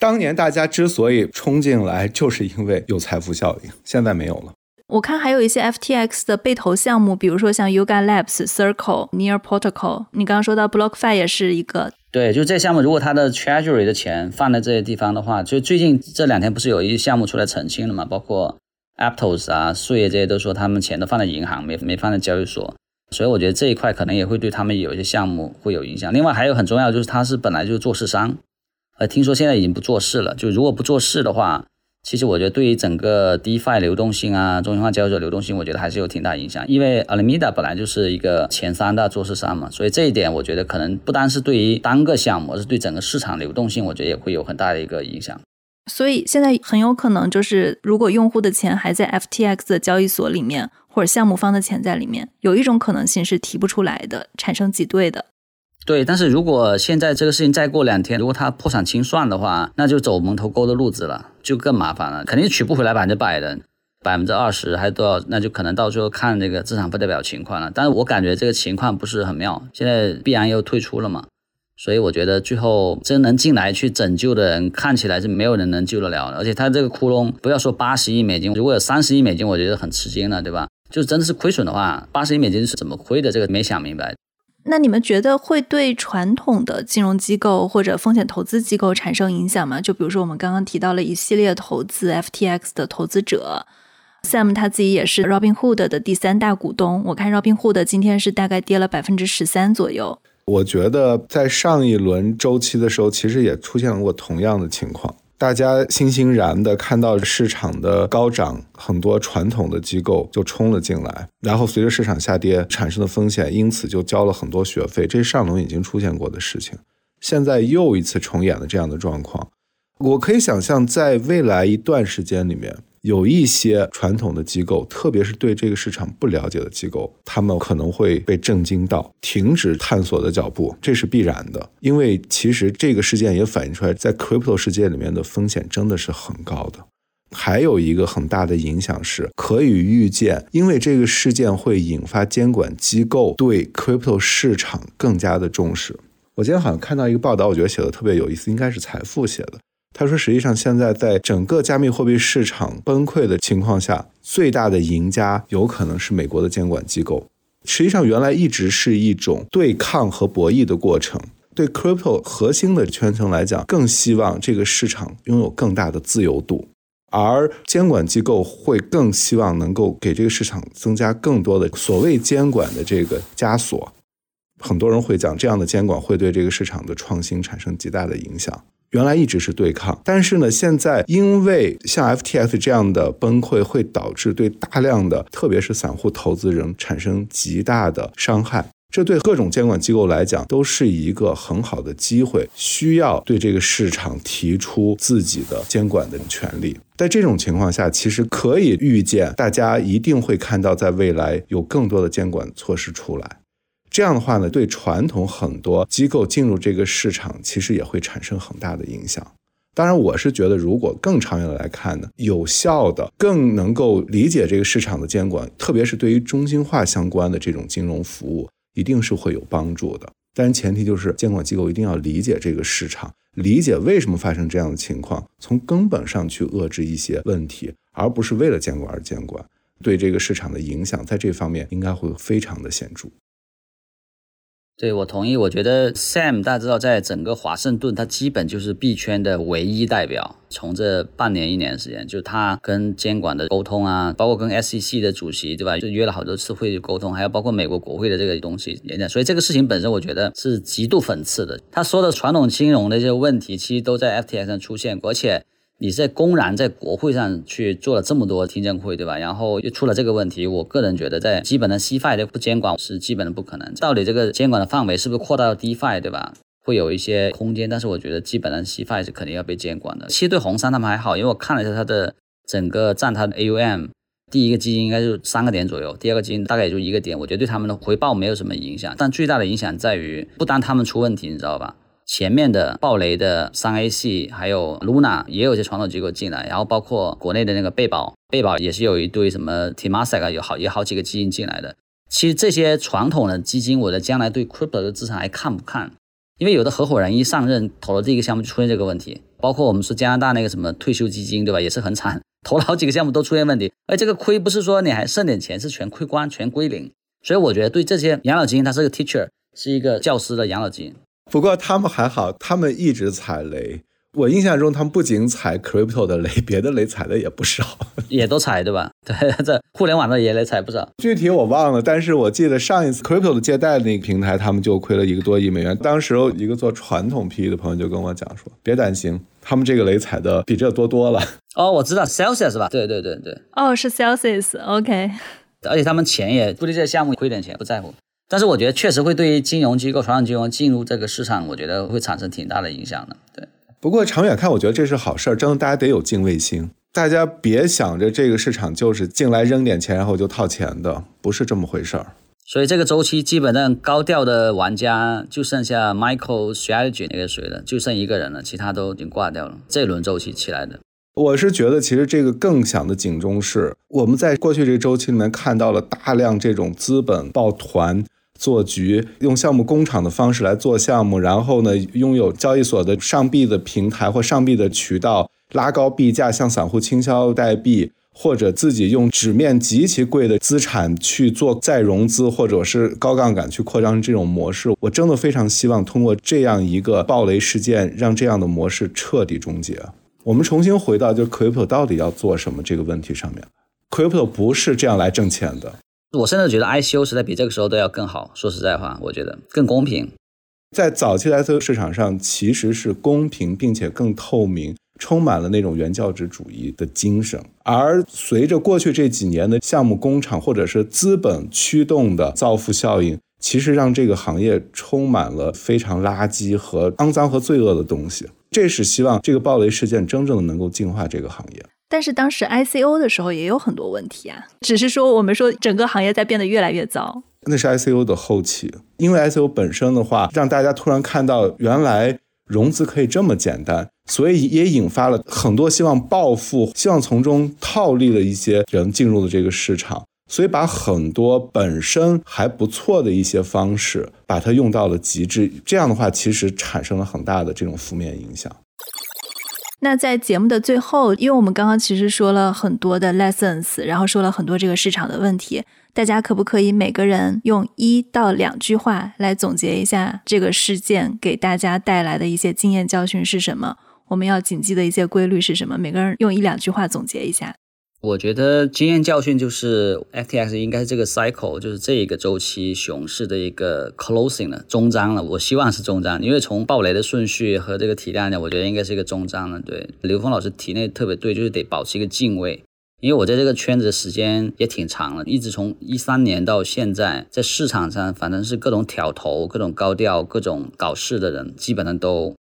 当年大家之所以冲进来，就是因为有财富效应，现在没有了。我看还有一些 FTX 的被投项目，比如说像 Yuga Labs、Circle、Near Protocol。你刚刚说到 BlockFi 也是一个。对，就这项目，如果他的 Treasury 的钱放在这些地方的话，就最近这两天不是有一项目出来澄清了嘛？包括 Aptos 啊、树叶这些都说他们钱都放在银行，没没放在交易所。所以我觉得这一块可能也会对他们有一些项目会有影响。另外还有很重要就是他是本来就是做市商，呃，听说现在已经不做事了。就如果不做事的话。其实我觉得对于整个 DeFi 流动性啊，中心化交易所流动性，我觉得还是有挺大影响。因为 Alameda 本来就是一个前三大做市商嘛，所以这一点我觉得可能不单是对于单个项目，而是对整个市场流动性，我觉得也会有很大的一个影响。所以现在很有可能就是，如果用户的钱还在 FTX 的交易所里面，或者项目方的钱在里面，有一种可能性是提不出来的，产生挤兑的。对，但是如果现在这个事情再过两天，如果他破产清算的话，那就走蒙头沟的路子了，就更麻烦了，肯定取不回来百分之百的，百分之二十还多少，那就可能到最后看这个资产负债表情况了。但是我感觉这个情况不是很妙，现在必然又退出了嘛，所以我觉得最后真能进来去拯救的人，看起来是没有人能救得了的。而且他这个窟窿，不要说八十亿美金，如果有三十亿美金，我觉得很吃惊了，对吧？就真的是亏损的话，八十亿美金是怎么亏的？这个没想明白。那你们觉得会对传统的金融机构或者风险投资机构产生影响吗？就比如说我们刚刚提到了一系列投资 FTX 的投资者，Sam 他自己也是 Robinhood 的第三大股东。我看 Robinhood 今天是大概跌了百分之十三左右。我觉得在上一轮周期的时候，其实也出现过同样的情况。大家欣欣然的看到市场的高涨，很多传统的机构就冲了进来，然后随着市场下跌产生的风险，因此就交了很多学费。这是上轮已经出现过的事情，现在又一次重演了这样的状况。我可以想象，在未来一段时间里面。有一些传统的机构，特别是对这个市场不了解的机构，他们可能会被震惊到，停止探索的脚步，这是必然的。因为其实这个事件也反映出来，在 crypto 世界里面的风险真的是很高的。还有一个很大的影响是，可以预见，因为这个事件会引发监管机构对 crypto 市场更加的重视。我今天好像看到一个报道，我觉得写的特别有意思，应该是财富写的。他说：“实际上，现在在整个加密货币市场崩溃的情况下，最大的赢家有可能是美国的监管机构。实际上，原来一直是一种对抗和博弈的过程。对 crypto 核心的圈层来讲，更希望这个市场拥有更大的自由度，而监管机构会更希望能够给这个市场增加更多的所谓监管的这个枷锁。很多人会讲，这样的监管会对这个市场的创新产生极大的影响。”原来一直是对抗，但是呢，现在因为像 FTX 这样的崩溃，会导致对大量的，特别是散户投资人产生极大的伤害。这对各种监管机构来讲都是一个很好的机会，需要对这个市场提出自己的监管的权利。在这种情况下，其实可以预见，大家一定会看到，在未来有更多的监管措施出来。这样的话呢，对传统很多机构进入这个市场，其实也会产生很大的影响。当然，我是觉得，如果更长远的来看呢，有效的、更能够理解这个市场的监管，特别是对于中心化相关的这种金融服务，一定是会有帮助的。但是前提就是监管机构一定要理解这个市场，理解为什么发生这样的情况，从根本上去遏制一些问题，而不是为了监管而监管。对这个市场的影响，在这方面应该会非常的显著。对，我同意。我觉得 Sam 大家知道，在整个华盛顿，他基本就是币圈的唯一代表。从这半年、一年时间，就他跟监管的沟通啊，包括跟 SEC 的主席，对吧？就约了好多次会沟通，还有包括美国国会的这个东西演讲。所以这个事情本身，我觉得是极度讽刺的。他说的传统金融的这些问题，其实都在 FTX 上出现过，而且。你在公然在国会上去做了这么多听证会，对吧？然后又出了这个问题，我个人觉得在基本的 CFI 的不监管是基本的不可能。到底这个监管的范围是不是扩大到 DFI，对吧？会有一些空间，但是我觉得基本的 CFI 是肯定要被监管的。其实对红杉他们还好，因为我看了一下它的整个占它的 AUM，第一个基金应该就三个点左右，第二个基金大概也就一个点，我觉得对他们的回报没有什么影响。但最大的影响在于，不单他们出问题，你知道吧？前面的暴雷的三 A 系，还有 Luna 也有些传统机构进来，然后包括国内的那个贝宝，贝宝也是有一堆什么 Temasek 有好也好几个基金进来的。其实这些传统的基金，我的将来对 Crypto 的资产还看不看？因为有的合伙人一上任投了这个项目就出现这个问题，包括我们说加拿大那个什么退休基金，对吧？也是很惨，投了好几个项目都出现问题。而这个亏不是说你还剩点钱，是全亏光，全归零。所以我觉得对这些养老金，它是个 teacher，是一个教师的养老金。不过他们还好，他们一直踩雷。我印象中，他们不仅踩 crypto 的雷，别的雷踩的也不少，也都踩，对吧？对，这互联网的也雷踩不少。具体我忘了，但是我记得上一次 crypto 的借贷那个平台，他们就亏了一个多亿美元。当时一个做传统 PE 的朋友就跟我讲说：“别担心，他们这个雷踩的比这多多了。”哦，我知道，Celsius 是吧？对对对对。哦，是 Celsius，OK。而且他们钱也估计这个项目亏点钱不在乎。但是我觉得确实会对于金融机构、传统金融进入这个市场，我觉得会产生挺大的影响的。对，不过长远看，我觉得这是好事儿，真的大家得有敬畏心，大家别想着这个市场就是进来扔点钱然后就套钱的，不是这么回事儿。所以这个周期基本上高调的玩家就剩下 Michael Strategy 那个谁了，就剩一个人了，其他都已经挂掉了。这轮周期起来的，我是觉得其实这个更响的警钟是，我们在过去这个周期里面看到了大量这种资本抱团。做局，用项目工厂的方式来做项目，然后呢，拥有交易所的上币的平台或上币的渠道，拉高币价向散户倾销代币，或者自己用纸面极其贵的资产去做再融资，或者是高杠杆去扩张这种模式。我真的非常希望通过这样一个暴雷事件，让这样的模式彻底终结。我们重新回到就 crypto 到底要做什么这个问题上面，crypto 不是这样来挣钱的。我甚至觉得 ICO 时代比这个时候都要更好。说实在话，我觉得更公平。在早期的 ICO 市场上，其实是公平并且更透明，充满了那种原教旨主义的精神。而随着过去这几年的项目工厂或者是资本驱动的造富效应，其实让这个行业充满了非常垃圾和肮脏和罪恶的东西。这是希望这个暴雷事件真正的能够净化这个行业。但是当时 ICO 的时候也有很多问题啊，只是说我们说整个行业在变得越来越糟。那是 ICO 的后期，因为 ICO 本身的话，让大家突然看到原来融资可以这么简单，所以也引发了很多希望暴富、希望从中套利的一些人进入了这个市场，所以把很多本身还不错的一些方式，把它用到了极致。这样的话，其实产生了很大的这种负面影响。那在节目的最后，因为我们刚刚其实说了很多的 lessons，然后说了很多这个市场的问题，大家可不可以每个人用一到两句话来总结一下这个事件给大家带来的一些经验教训是什么？我们要谨记的一些规律是什么？每个人用一两句话总结一下。我觉得经验教训就是，FTX 应该是这个 cycle，就是这一个周期熊市的一个 closing 了，终章了。我希望是终章，因为从暴雷的顺序和这个体量讲，我觉得应该是一个终章了。对，刘峰老师提那特别对，就是得保持一个敬畏。因为我在这个圈子的时间也挺长了，一直从一三年到现在，在市场上反正是各种挑头、各种高调、各种搞事的人，基本上都。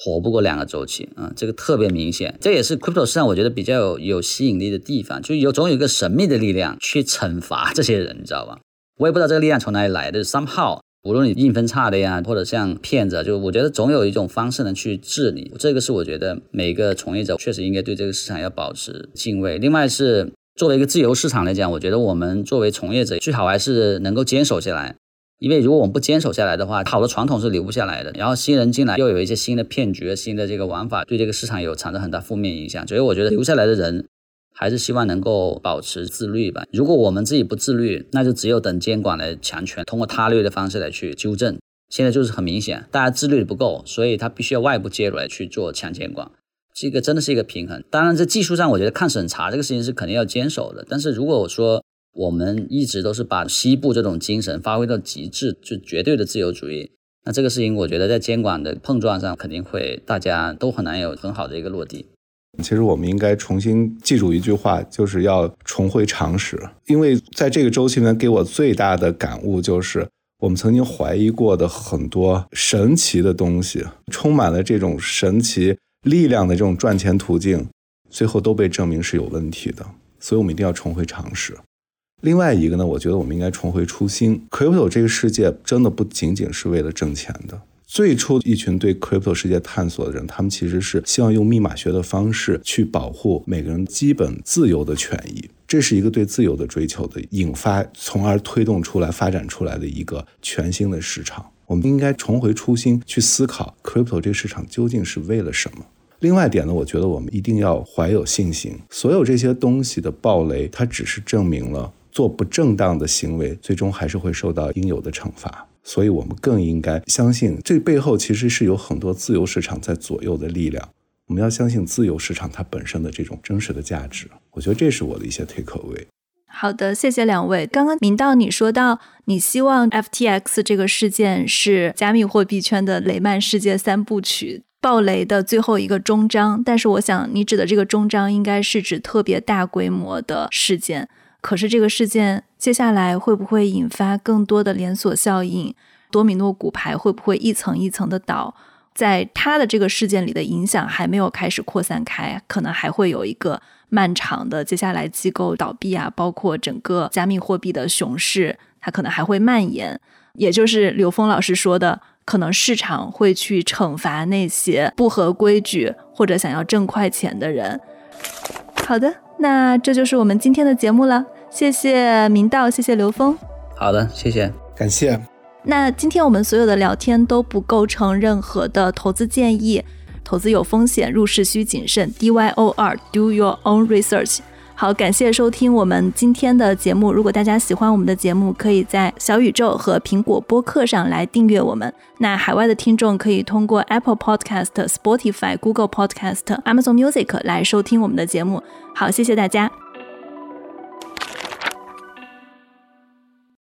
活不过两个周期啊，这个特别明显，这也是 crypto 市场我觉得比较有有吸引力的地方，就有总有一个神秘的力量去惩罚 这些人，你知道吧？我也不知道这个力量从哪里来的，somehow，无论你硬分叉的呀，或者像骗子，就我觉得总有一种方式能去治你。这个是我觉得每个从业者确实应该对这个市场要保持敬畏。另外是作为一个自由市场来讲，我觉得我们作为从业者最好还是能够坚守下来。因为如果我们不坚守下来的话，好的传统是留不下来的。然后新人进来又有一些新的骗局、新的这个玩法，对这个市场有产生很大负面影响。所以我觉得留下来的人还是希望能够保持自律吧。如果我们自己不自律，那就只有等监管来强权，通过他律的方式来去纠正。现在就是很明显，大家自律不够，所以他必须要外部介入来去做强监管。这个真的是一个平衡。当然，在技术上，我觉得抗审查这个事情是肯定要坚守的。但是如果我说，我们一直都是把西部这种精神发挥到极致，就绝对的自由主义。那这个事情，我觉得在监管的碰撞上，肯定会大家都很难有很好的一个落地。其实我们应该重新记住一句话，就是要重回常识。因为在这个周期里面，给我最大的感悟就是，我们曾经怀疑过的很多神奇的东西，充满了这种神奇力量的这种赚钱途径，最后都被证明是有问题的。所以我们一定要重回常识。另外一个呢，我觉得我们应该重回初心。Crypto 这个世界真的不仅仅是为了挣钱的。最初一群对 Crypto 世界探索的人，他们其实是希望用密码学的方式去保护每个人基本自由的权益。这是一个对自由的追求的引发，从而推动出来、发展出来的一个全新的市场。我们应该重回初心，去思考 Crypto 这个市场究竟是为了什么。另外一点呢，我觉得我们一定要怀有信心。所有这些东西的暴雷，它只是证明了。做不正当的行为，最终还是会受到应有的惩罚。所以，我们更应该相信，这背后其实是有很多自由市场在左右的力量。我们要相信自由市场它本身的这种真实的价值。我觉得这是我的一些 take away。好的，谢谢两位。刚刚明道你说到，你希望 FTX 这个事件是加密货币圈的雷曼世界三部曲爆雷的最后一个终章。但是，我想你指的这个终章，应该是指特别大规模的事件。可是这个事件接下来会不会引发更多的连锁效应？多米诺骨牌会不会一层一层的倒？在它的这个事件里的影响还没有开始扩散开，可能还会有一个漫长的接下来机构倒闭啊，包括整个加密货币的熊市它可能还会蔓延。也就是刘峰老师说的，可能市场会去惩罚那些不合规矩或者想要挣快钱的人。好的，那这就是我们今天的节目了。谢谢明道，谢谢刘峰。好的，谢谢，感谢。那今天我们所有的聊天都不构成任何的投资建议，投资有风险，入市需谨慎。D Y O R，Do your own research。好，感谢收听我们今天的节目。如果大家喜欢我们的节目，可以在小宇宙和苹果播客上来订阅我们。那海外的听众可以通过 Apple Podcast、Spotify、Google Podcast、Amazon Music 来收听我们的节目。好，谢谢大家。